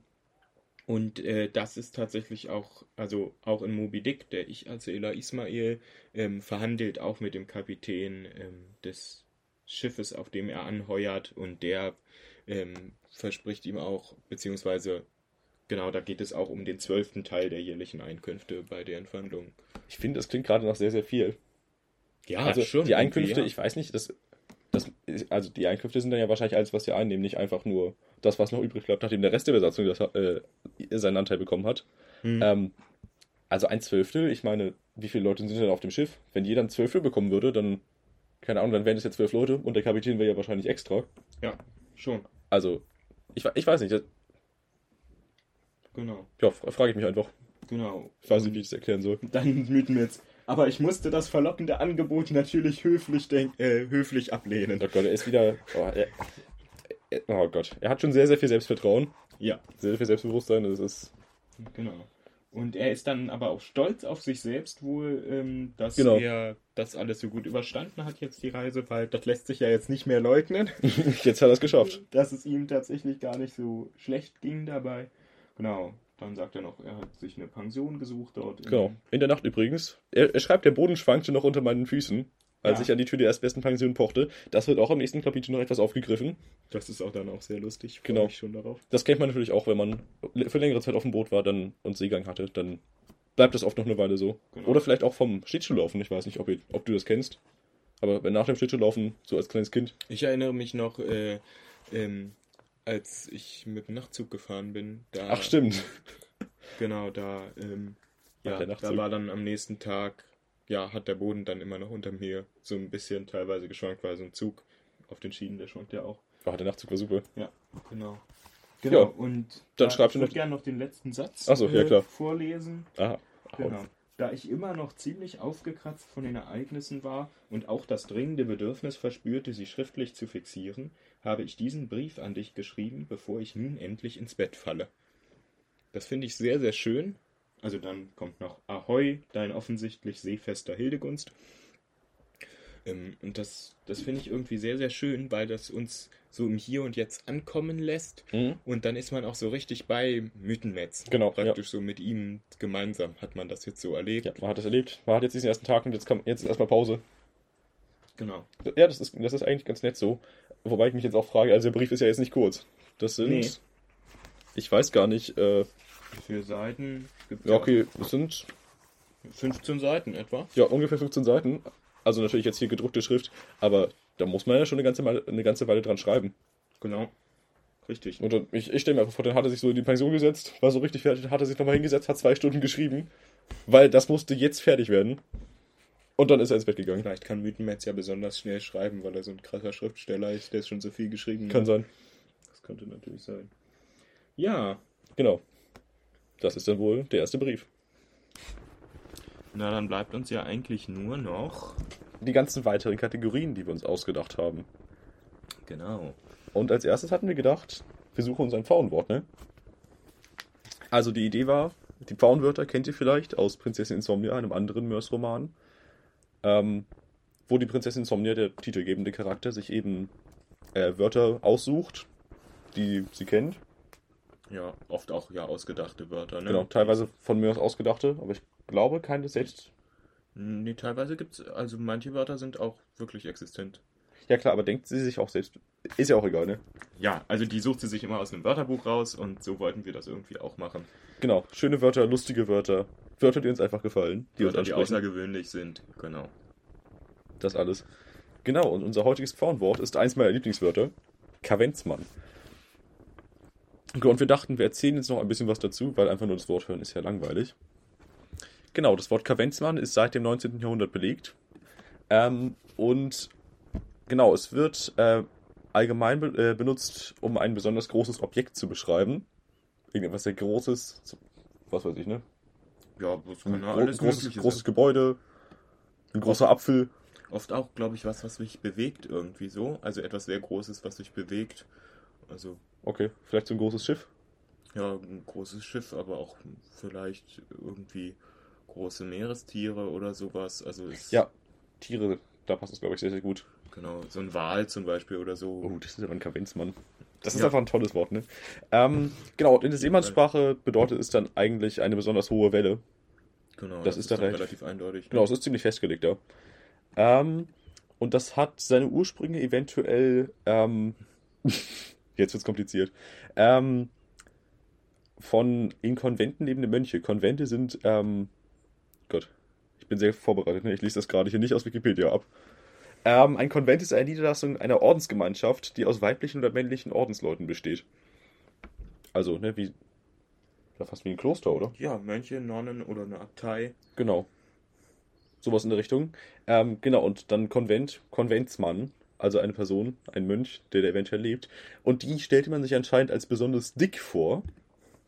und äh, das ist tatsächlich auch, also auch in Moby Dick, der ich als Ela Ismail ähm, verhandelt auch mit dem Kapitän ähm, des Schiffes, auf dem er anheuert und der ähm, verspricht ihm auch, beziehungsweise genau, da geht es auch um den zwölften Teil der jährlichen Einkünfte bei deren Verhandlungen. ich finde, das klingt gerade noch sehr, sehr viel. Ja, also schon. die Einkünfte, irgendwie, ich weiß nicht, das, das, also die Einkünfte sind dann ja wahrscheinlich alles, was sie einnehmen, nicht einfach nur das, was noch übrig bleibt, nachdem der Rest der Besatzung das, äh, seinen Anteil bekommen hat. Hm. Ähm, also ein Zwölftel, ich meine, wie viele Leute sind denn auf dem Schiff? Wenn jeder ein Zwölftel bekommen würde, dann, keine Ahnung, dann wären es ja zwölf Leute und der Kapitän wäre ja wahrscheinlich extra. ja, schon. Also, ich, ich weiß nicht, das, Genau, ja, fra- frage ich mich einfach. genau. Ich weiß nicht, wie ich das erklären soll. Dann Mittenmetz. Aber ich musste das verlockende Angebot natürlich höflich, denk, äh, höflich ablehnen. Oh Gott, er ist wieder. Oh, er, er, oh Gott, er hat schon sehr, sehr viel Selbstvertrauen, Ja, sehr viel Selbstbewusstsein. Das ist. Genau. Und er ist dann aber auch stolz auf sich selbst wohl, ähm, dass Genau. er das alles so gut überstanden hat jetzt die Reise, weil das lässt sich ja jetzt nicht mehr leugnen, Jetzt hat er es geschafft. dass es ihm tatsächlich gar nicht so schlecht ging dabei. Genau. Dann sagt er noch, er hat sich eine Pension gesucht dort. in- Genau. In der Nacht übrigens. Er, er schreibt, der Boden schwankte noch unter meinen Füßen, als Ja. ich an die Tür der erstbesten Pension pochte. Das wird auch im nächsten Kapitel noch etwas aufgegriffen. Das ist auch dann auch sehr lustig. Ich Genau. mich schon darauf. Das kennt man natürlich auch, wenn man für längere Zeit auf dem Boot war dann und Seegang hatte. Dann bleibt das oft noch eine Weile so. Genau. Oder vielleicht auch vom Schlittschuhlaufen. Ich weiß nicht, ob, ihr, ob du das kennst. Aber wenn nach dem Schlittschuhlaufen, so als kleines Kind, Ich erinnere mich noch, äh, ähm, als ich mit dem Nachtzug gefahren bin. Da, Ach, stimmt. Genau, da, ähm, ja, der da war dann am nächsten Tag, ja, hat der Boden dann immer noch unter mir so ein bisschen teilweise geschwankt, weil so ein Zug auf den Schienen, der schwankt ja auch. Oh, der Nachtzug war super. Ja, genau. Genau, Ja, und dann da, schreibst du ich gerne noch den letzten Satz Ach so, ja, klar. vorlesen. Aha. Genau. Da ich immer noch ziemlich aufgekratzt von den Ereignissen war und auch das dringende Bedürfnis verspürte, sie schriftlich zu fixieren, habe ich diesen Brief an dich geschrieben, bevor ich nun endlich ins Bett falle. Das finde ich sehr, sehr schön. Also dann kommt noch Ahoi, dein offensichtlich seefester Hildegunst. Ähm, und das, das finde ich irgendwie sehr, sehr schön, weil das uns so im Hier und Jetzt ankommen lässt. Mhm. Und dann ist man auch so richtig bei Mythenmetz. Genau, Praktisch so mit ihm gemeinsam hat man das jetzt so erlebt. Ja, man hat das erlebt. Man hat jetzt diesen ersten Tag und jetzt, kann, jetzt ist erstmal Pause. Genau. Ja, das ist, das ist eigentlich ganz nett so. Wobei ich mich jetzt auch frage, also der Brief ist ja jetzt nicht kurz. Das sind. Nee. Ich weiß gar nicht. Äh, Für Seiten gibt ja, okay, es sind 15 Seiten etwa. ja ungefähr 15 Seiten. Also natürlich jetzt hier gedruckte Schrift, aber da muss man ja schon eine ganze, Weile, eine ganze Weile dran schreiben. Genau. Richtig. Und dann, ich, ich stelle mir einfach vor, dann hat er sich so in die Pension gesetzt, war so richtig fertig, hat er sich nochmal hingesetzt, hat zwei Stunden geschrieben, weil das musste jetzt fertig werden. Und dann ist er ins Bett gegangen. Vielleicht kann Mythenmetz ja besonders schnell schreiben, weil er so ein krasser Schriftsteller ist, der schon so viel geschrieben Kann hat. sein. Das könnte natürlich sein. Ja. Genau. Das ist dann wohl der erste Brief. Na, dann bleibt uns ja eigentlich nur noch. Die ganzen weiteren Kategorien, die wir uns ausgedacht haben. Genau. Und als erstes hatten wir gedacht, wir suchen uns ein Pfauenwort, ne? Also die Idee war, die Pfauenwörter kennt ihr vielleicht aus Prinzessin Insomnia, einem anderen Mörs-Roman, ähm, wo die Prinzessin Insomnia, der titelgebende Charakter, sich eben äh, Wörter aussucht, die sie kennt. Ja, oft auch ja ausgedachte Wörter, ne? Genau, teilweise von Mörs ausgedachte, aber ich glaube keine selbst. Nee, teilweise gibt's, also manche Wörter sind auch wirklich existent. Ja klar, aber denkt sie sich auch selbst. Ist ja auch egal, ne? Ja, also die sucht sie sich immer aus einem Wörterbuch raus und so wollten wir das irgendwie auch machen. Genau, schöne Wörter, lustige Wörter, Wörter, die uns einfach gefallen, die Wörter, uns die ansprechen. außergewöhnlich sind. Genau. Das alles. Genau, und unser heutiges Frauenwort ist eins meiner Lieblingswörter. Kavenzmann. Und wir dachten, wir erzählen jetzt noch ein bisschen was dazu, weil einfach nur das Wort hören ist ja langweilig. genau, das Wort Kavenzmann ist seit dem 19. Jahrhundert belegt. Ähm, und genau, es wird äh, allgemein be äh, benutzt, um ein besonders großes Objekt zu beschreiben. Irgendetwas sehr Großes, was weiß ich, ne? Ja, das Ein kann ja alles großes, großes. Gebäude, ein großer Apfel. Oft auch, glaube ich, was, was sich bewegt irgendwie so. Also etwas sehr Großes, was sich bewegt. Also, Okay, vielleicht so ein großes Schiff. ja, ein großes Schiff, aber auch vielleicht irgendwie große Meerestiere oder sowas. Also, Ja, Tiere, da passt es, glaube ich, sehr, sehr gut. Genau, so ein Wal zum Beispiel oder so. Oh, das ist aber ein Kavenzmann. Das ist Ja. einfach ein tolles Wort, ne? Ähm, genau, und in der Seemannssprache bedeutet es dann eigentlich eine besonders hohe Welle. Genau, das ist da dann relativ- relativ eindeutig. Genau, es ist ziemlich festgelegt, ja. Ähm, und das hat seine Ursprünge eventuell, ähm, jetzt wird's kompliziert, ähm, von in Konventen lebende Mönche. Konvente sind, ähm, Gott, ich bin sehr vorbereitet, ne? ich lese das gerade hier nicht aus Wikipedia ab. Ähm, ein Konvent ist eine Niederlassung einer Ordensgemeinschaft, die aus weiblichen oder männlichen Ordensleuten besteht. Also, ne, wie, ja, fast wie ein Kloster, oder? Ja, Mönche, Nonnen oder eine Abtei. Genau. Sowas in der Richtung. Ähm, genau, und dann Konvent, Konventsmann, also eine Person, ein Mönch, der da eventuell lebt. Und die stellte man sich anscheinend als besonders dick vor,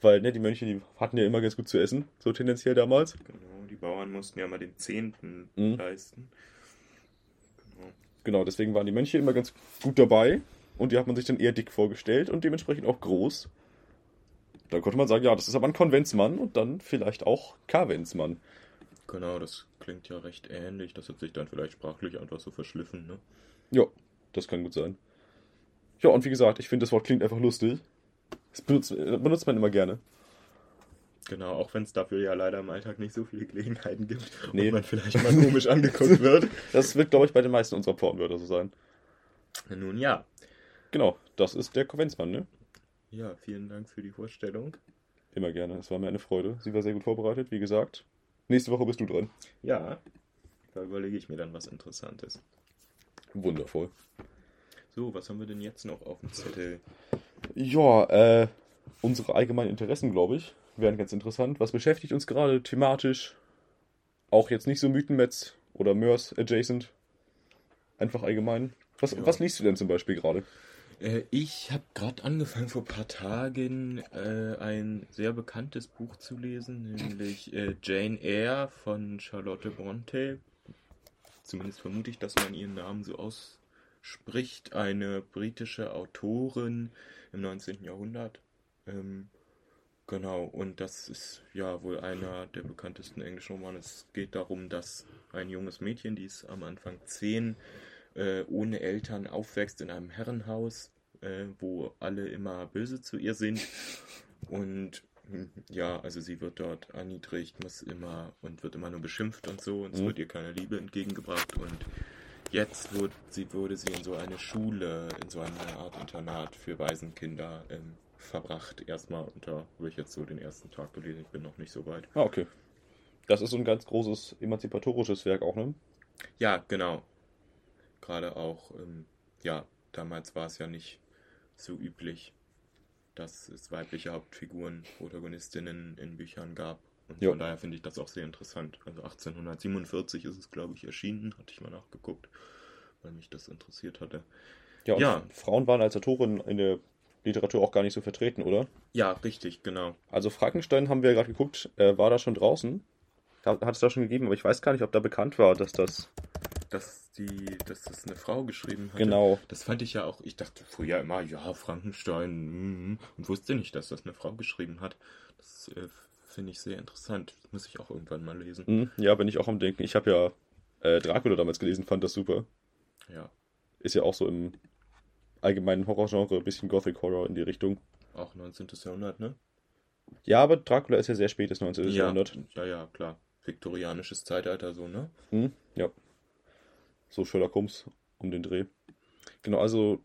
weil ne, die Mönche, die hatten ja immer ganz gut zu essen, so tendenziell damals. Genau, die Bauern mussten ja mal den Zehnten Mhm. leisten. Genau. Deswegen waren die Mönche immer ganz gut dabei und die hat man sich dann eher dick vorgestellt und dementsprechend auch groß. Da konnte man sagen, ja, das ist aber ein Konventsmann und dann vielleicht auch Kaventsmann. Genau, das klingt ja recht ähnlich. Das hat sich dann vielleicht sprachlich einfach so verschliffen, ne? Ja, das kann gut sein. Ja, und wie gesagt, ich finde, das Wort klingt einfach lustig. Das benutzt, äh, benutzt man immer gerne. Genau, auch wenn es dafür ja leider im Alltag nicht so viele Gelegenheiten gibt Nee. und man vielleicht mal komisch angeguckt wird. Das wird, glaube ich, bei den meisten unserer Pornwörter so sein. Nun ja. Genau, das ist der Konventsmann, ne? Ja, vielen Dank für die Vorstellung. Immer gerne. Es war mir eine Freude. Sie war sehr gut vorbereitet, wie gesagt. Nächste Woche bist du dran. Ja, da überlege ich mir dann was Interessantes. Wundervoll. So, was haben wir denn jetzt noch auf dem Zettel? Ja, äh, unsere allgemeinen Interessen, glaube ich, wären ganz interessant. Was beschäftigt uns gerade thematisch? Auch jetzt nicht so Mythenmetz oder Mörs adjacent. Einfach allgemein. Was, Ja. was liest du denn zum Beispiel gerade? Äh, ich habe gerade angefangen vor ein paar Tagen äh, ein sehr bekanntes Buch zu lesen, nämlich äh, Jane Eyre von Charlotte Bronte. Zumindest vermute ich, dass man ihren Namen so ausspricht. Eine britische Autorin im 19. Jahrhundert. Ähm, genau, und das ist ja wohl einer der bekanntesten englischen Romane. Es geht darum, dass ein junges Mädchen, die ist am Anfang zehn, äh, ohne Eltern aufwächst in einem Herrenhaus, äh, wo alle immer böse zu ihr sind. Und hm, ja, also sie wird dort erniedrigt, muss immer und wird immer nur beschimpft und so. Und es Mhm. wird ihr keine Liebe entgegengebracht. Und jetzt wurde sie, wurde sie in so eine Schule, in so eine Art Internat für Waisenkinder ähm, verbracht. Erstmal, und da habe ich jetzt so den ersten Tag gelesen. Ich bin noch nicht so weit. Ah, okay. Das ist so ein ganz großes emanzipatorisches Werk auch, ne? Ja, genau. Gerade auch, ähm, ja, damals war es ja nicht so üblich, dass es weibliche Hauptfiguren, Protagonistinnen in Büchern gab. Und Ja. von daher finde ich das auch sehr interessant. Also 1847 ist es, glaube ich, erschienen, hatte ich mal nachgeguckt, weil mich das interessiert hatte. Ja, und Ja. Frauen waren als Autorin in der Literatur auch gar nicht so vertreten, oder? Ja, richtig, genau. Also Frankenstein haben wir ja gerade geguckt, äh, war da schon draußen. Hat es da schon gegeben, aber ich weiß gar nicht, ob da bekannt war, dass das. Dass, die, dass das eine Frau geschrieben hat. Genau. Das fand ich ja auch, ich dachte früher immer, ja, Frankenstein, mm, und wusste nicht, dass das eine Frau geschrieben hat. Das äh, finde ich sehr interessant. Das muss ich auch irgendwann mal lesen. Hm, ja, bin ich auch am Denken. Ich habe ja äh, Dracula damals gelesen, fand das super. Ja, Ist ja auch so im allgemeinen Horrorgenre, ein bisschen Gothic Horror in die Richtung. auch 19. Jahrhundert, ne? Ja, aber Dracula ist ja sehr spätes 19. ja, Jahrhundert. ja, ja, klar. Viktorianisches Zeitalter, so, ne? Hm, ja. So Sherlock Holmes um den Dreh. Genau, also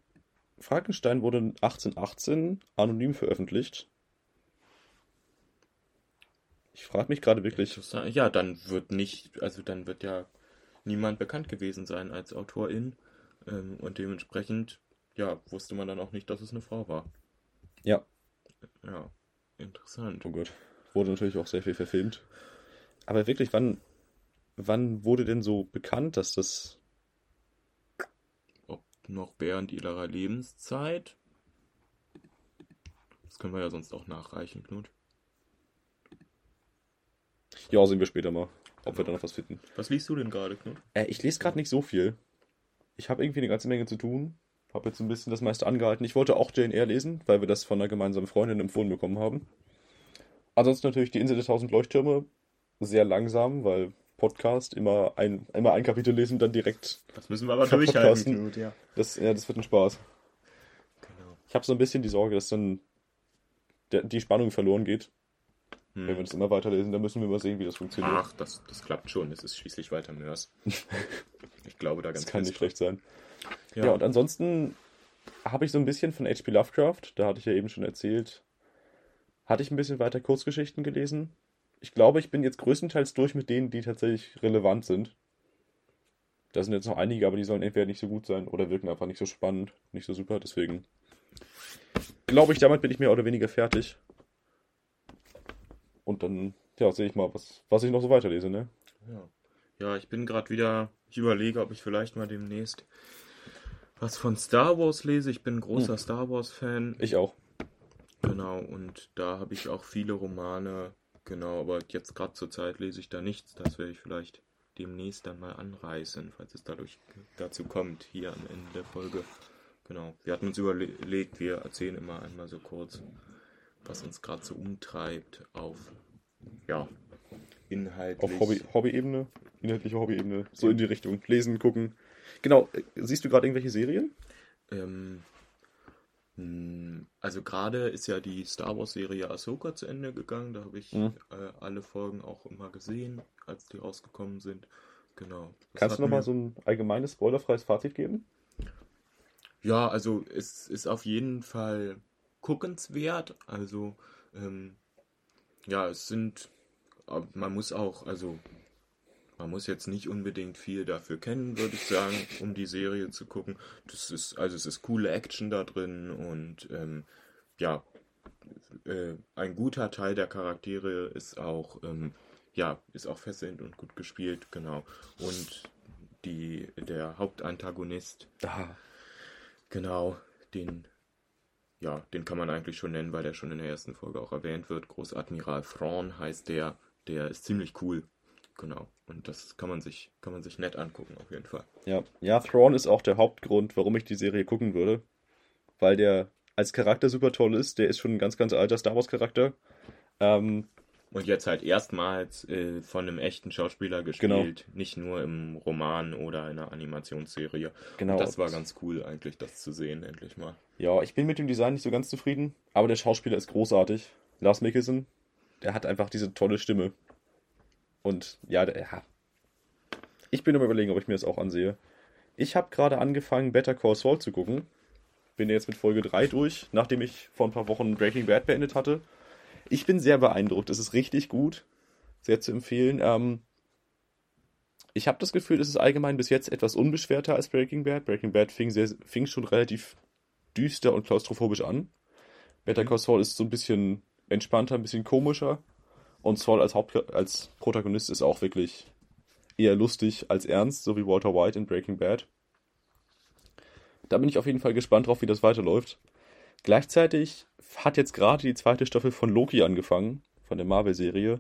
Frankenstein wurde 1818 anonym veröffentlicht. Ich frage mich gerade wirklich. Ja, dann wird nicht, also dann wird ja niemand bekannt gewesen sein als Autorin. Ähm, und dementsprechend, ja, wusste man dann auch nicht, dass es eine Frau war. Ja, Ja, interessant. oh Gott. Wurde natürlich auch sehr viel verfilmt. Aber wirklich, wann, wann wurde denn so bekannt, dass das. Ob noch während ihrer Lebenszeit? Das können wir ja sonst auch nachreichen, Knut. Ja, sehen wir später mal, ob wir da noch was finden. Was liest du denn gerade, Knut? Äh, ich lese gerade nicht so viel. Ich habe irgendwie eine ganze Menge zu tun. Habe jetzt ein bisschen das meiste angehalten. Ich wollte auch Jane Eyre lesen, weil wir das von einer gemeinsamen Freundin empfohlen bekommen haben. Ansonsten natürlich die Insel der tausend Leuchttürme. Sehr langsam, weil Podcast immer ein, immer ein Kapitel lesen, dann direkt. Das müssen wir aber durchhalten, ja. Das, ja, das wird ein Spaß. Genau. Ich habe so ein bisschen die Sorge, dass dann der, die Spannung verloren geht. Wenn wir Hm. das immer weiterlesen, dann müssen wir mal sehen, wie das funktioniert. Ach, das, das klappt schon. Es ist schließlich weiter Mörs. Ich glaube da ganz das kann nicht schlecht sein. Dran. Ja, und ansonsten habe ich so ein bisschen von H.P. Lovecraft, da hatte ich ja eben schon erzählt, hatte ich ein bisschen weiter Kurzgeschichten gelesen. Ich glaube, ich bin jetzt größtenteils durch mit denen, die tatsächlich relevant sind. Da sind jetzt noch einige, aber die sollen entweder nicht so gut sein oder wirken einfach nicht so spannend, nicht so super. Deswegen glaube ich, damit bin ich mehr oder weniger fertig. Und dann, ja, sehe ich mal, was, was ich noch so weiterlese, ne? Ja. ja, ich bin gerade wieder. Ich überlege, ob ich vielleicht mal demnächst was von Star Wars lese. Ich bin ein großer Star Wars-Fan. Ich auch. Genau, und da habe ich auch viele Romane. Genau, aber jetzt gerade zur Zeit lese ich da nichts. Das werde ich vielleicht demnächst dann mal anreißen, falls es dadurch dazu kommt, hier am Ende der Folge. Genau. Wir hatten uns überlegt, wir erzählen immer einmal so kurz, was uns gerade so umtreibt auf ja, inhaltlich. Auf Hobby- Hobby-Ebene, inhaltliche Hobby-Ebene, so in die Richtung. Lesen, gucken. Genau, äh, siehst du gerade irgendwelche Serien? Ähm, mh, also gerade ist ja die Star Wars Serie Ahsoka zu Ende gegangen. Da habe ich Mhm. äh, alle Folgen auch immer gesehen, als die rausgekommen sind. Genau. Kannst du noch mal mir- so ein allgemeines, spoilerfreies Fazit geben? Ja, also es ist auf jeden Fall guckenswert. Also ähm, ja, es sind, aber man muss auch, also man muss jetzt nicht unbedingt viel dafür kennen, würde ich sagen, um die Serie zu gucken. Das ist, also es ist coole Action da drin und ähm, ja, äh, ein guter Teil der Charaktere ist auch, ähm, ja, ist auch fesselnd und gut gespielt, genau. Und die, der Hauptantagonist, Ah, Genau, den, ja, den kann man eigentlich schon nennen, weil der schon in der ersten Folge auch erwähnt wird. Großadmiral Thrawn heißt der, der ist ziemlich cool. Genau. Und das kann man sich, kann man sich nett angucken, auf jeden Fall. ja. Ja, Thrawn ist auch der Hauptgrund, warum ich die Serie gucken würde. Weil der als Charakter super toll ist. Der ist schon ein ganz, ganz alter Star Wars-Charakter. Ähm, Und jetzt halt erstmals äh, von einem echten Schauspieler gespielt, nicht nur im Roman oder in einer Animationsserie. genau. Und das war ganz cool eigentlich, das zu sehen, endlich mal. Ja, ich bin mit dem Design nicht so ganz zufrieden, aber der Schauspieler ist großartig. Lars Mikkelsen, der hat einfach diese tolle Stimme. Und ja, der, ja. Ich bin am überlegen, ob ich mir das auch ansehe. Ich habe gerade angefangen, Better Call Saul zu gucken. Bin jetzt mit Folge 3 durch, nachdem ich vor ein paar Wochen Breaking Bad beendet hatte. Ich bin sehr beeindruckt. Es ist richtig gut. Sehr zu empfehlen. Ähm, ich habe das Gefühl, es ist allgemein bis jetzt etwas unbeschwerter als Breaking Bad. Breaking Bad fing, sehr, fing schon relativ düster und klaustrophobisch an. Better Call Saul ist so ein bisschen entspannter, ein bisschen komischer. Und Saul als, Haupt als Protagonist ist auch wirklich eher lustig als ernst, so wie Walter White in Breaking Bad. Da bin ich auf jeden Fall gespannt drauf, wie das weiterläuft. Gleichzeitig hat jetzt gerade die zweite Staffel von Loki angefangen, von der Marvel-Serie.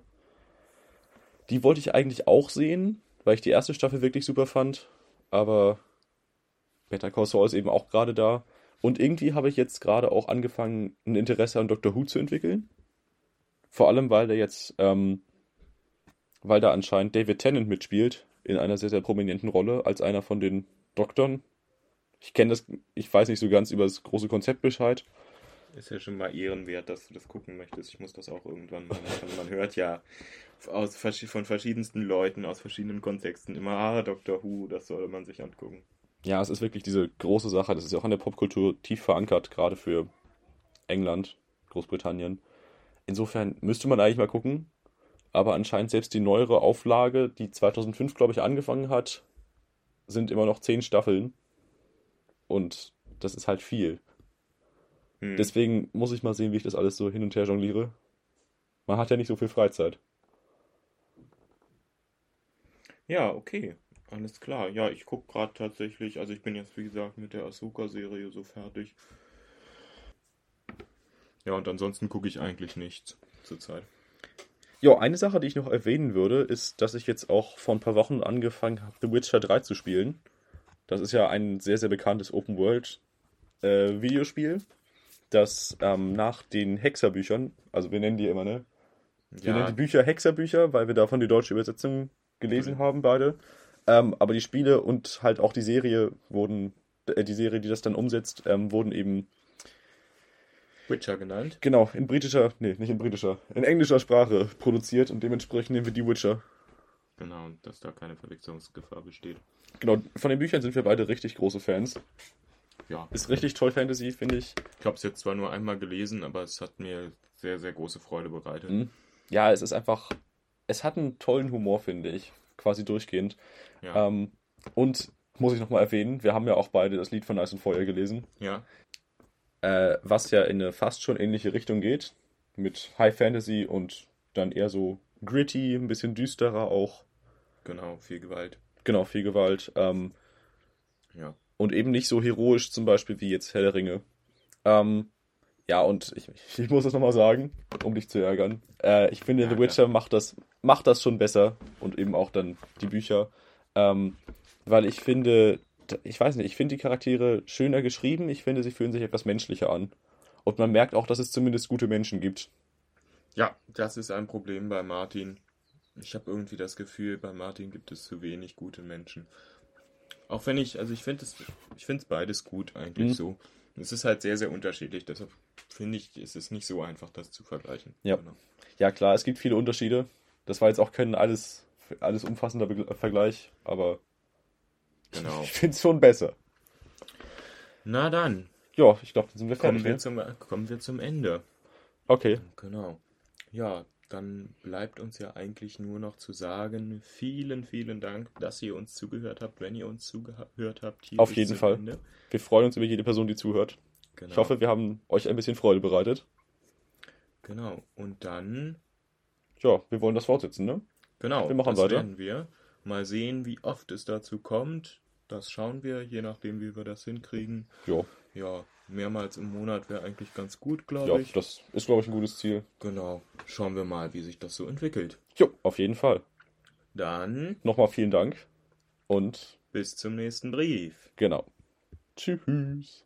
Die wollte ich eigentlich auch sehen, weil ich die erste Staffel wirklich super fand. Aber Better Call Saul ist eben auch gerade da. Und irgendwie habe ich jetzt gerade auch angefangen, ein Interesse an Doctor Who zu entwickeln. Vor allem, weil der jetzt, ähm, weil da anscheinend David Tennant mitspielt, in einer sehr, sehr prominenten Rolle, als einer von den Doktoren. Ich kenne das, ich weiß nicht so ganz über das große Konzept Bescheid. Ist ja schon mal ehrenwert, dass du das gucken möchtest. Ich muss das auch irgendwann mal machen. Man hört ja aus, von verschiedensten Leuten, aus verschiedenen Kontexten immer, ah, Doctor Who, das sollte man sich angucken. Ja, es ist wirklich diese große Sache. Das ist ja auch in der Popkultur tief verankert, gerade für England, Großbritannien. Insofern müsste man eigentlich mal gucken. Aber anscheinend selbst die neuere Auflage, die 2005, glaube ich, angefangen hat, sind immer noch zehn Staffeln. Und das ist halt viel. Hm. Deswegen muss ich mal sehen, wie ich das alles so hin und her jongliere. Man hat ja nicht so viel Freizeit. Ja, okay. Alles klar. Ja, ich gucke gerade tatsächlich, also ich bin jetzt wie gesagt mit der Asuka-Serie so fertig. Ja, und ansonsten gucke ich eigentlich nichts zurzeit. Ja, eine Sache, die ich noch erwähnen würde, ist, dass ich jetzt auch vor ein paar Wochen angefangen habe, The Witcher 3 zu spielen. Das ist ja ein sehr, sehr bekanntes Open-World-Videospiel, äh, das ähm, nach den Hexerbüchern, also wir nennen die immer, ne? Wir nennen die Bücher Hexerbücher, weil wir davon die deutsche Übersetzung gelesen Mhm. haben, beide. Ähm, aber die Spiele und halt auch die Serie wurden, äh, die Serie, die das dann umsetzt, ähm, wurden eben Witcher genannt. Genau, in britischer, nee, nicht in britischer, in englischer Sprache produziert und dementsprechend nehmen wir die Witcher. Genau, dass da keine Verwechslungsgefahr besteht. Genau, von den Büchern sind wir beide richtig große Fans. Ja, Ist richtig toll Fantasy, finde ich. ich habe es jetzt zwar nur einmal gelesen, aber es hat mir sehr, sehr große Freude bereitet. Mhm. Ja, es ist einfach, es hat einen tollen Humor, finde ich, quasi durchgehend. Ja. Ähm, und muss ich nochmal erwähnen, wir haben ja auch beide das Lied von Eis und Feuer gelesen, ja, äh, was ja in eine fast schon ähnliche Richtung geht, mit High Fantasy und dann eher so gritty, ein bisschen düsterer auch. genau, viel Gewalt. Genau, viel Gewalt. Ähm, Ja. und eben nicht so heroisch zum Beispiel wie jetzt Herr der Ringe. Ähm, ja, und ich, ich muss das nochmal sagen, um dich zu ärgern. Äh, ich finde, Ja, The Witcher macht das, macht das schon besser und eben auch dann die Bücher. Ähm, weil ich finde, ich weiß nicht, ich finde die Charaktere schöner geschrieben, ich finde, sie fühlen sich etwas menschlicher an. Und man merkt auch, dass es zumindest gute Menschen gibt. Ja, das ist ein Problem bei Martin. Ich habe irgendwie das Gefühl, bei Martin gibt es zu wenig gute Menschen. Auch wenn ich, also ich finde es, ich finde es beides gut eigentlich Mhm. so. Es ist halt sehr, sehr unterschiedlich. Deshalb finde ich, ist es nicht so einfach, das zu vergleichen. Ja. Genau. Ja, klar, es gibt viele Unterschiede. Das war jetzt auch kein alles, alles umfassender Vergleich, aber genau. ich finde es schon besser. Na dann, Ja, ich glaube, dann sind wir kommen fertig. wir, ne? zum, kommen wir zum Ende. Okay. Genau. Ja, dann bleibt uns ja eigentlich nur noch zu sagen, vielen, vielen Dank, dass ihr uns zugehört habt, wenn ihr uns zugehört habt. hier Auf jeden Fall. Ende. Wir freuen uns über jede Person, die zuhört. Genau. Ich hoffe, wir haben euch ein bisschen Freude bereitet. Genau. Und dann, Ja, wir wollen das fortsetzen, ne? genau, Wir machen das weiter. werden wir. Mal sehen, wie oft es dazu kommt. Das schauen wir, je nachdem, wie wir das hinkriegen. Ja, Ja, mehrmals im Monat wäre eigentlich ganz gut, glaube ja ich. das ist, glaube ich, ein gutes Ziel. Genau. Schauen wir mal, wie sich das so entwickelt. Jo, auf jeden Fall. Dann Nochmal vielen Dank und bis zum nächsten Brief. genau. Tschüss.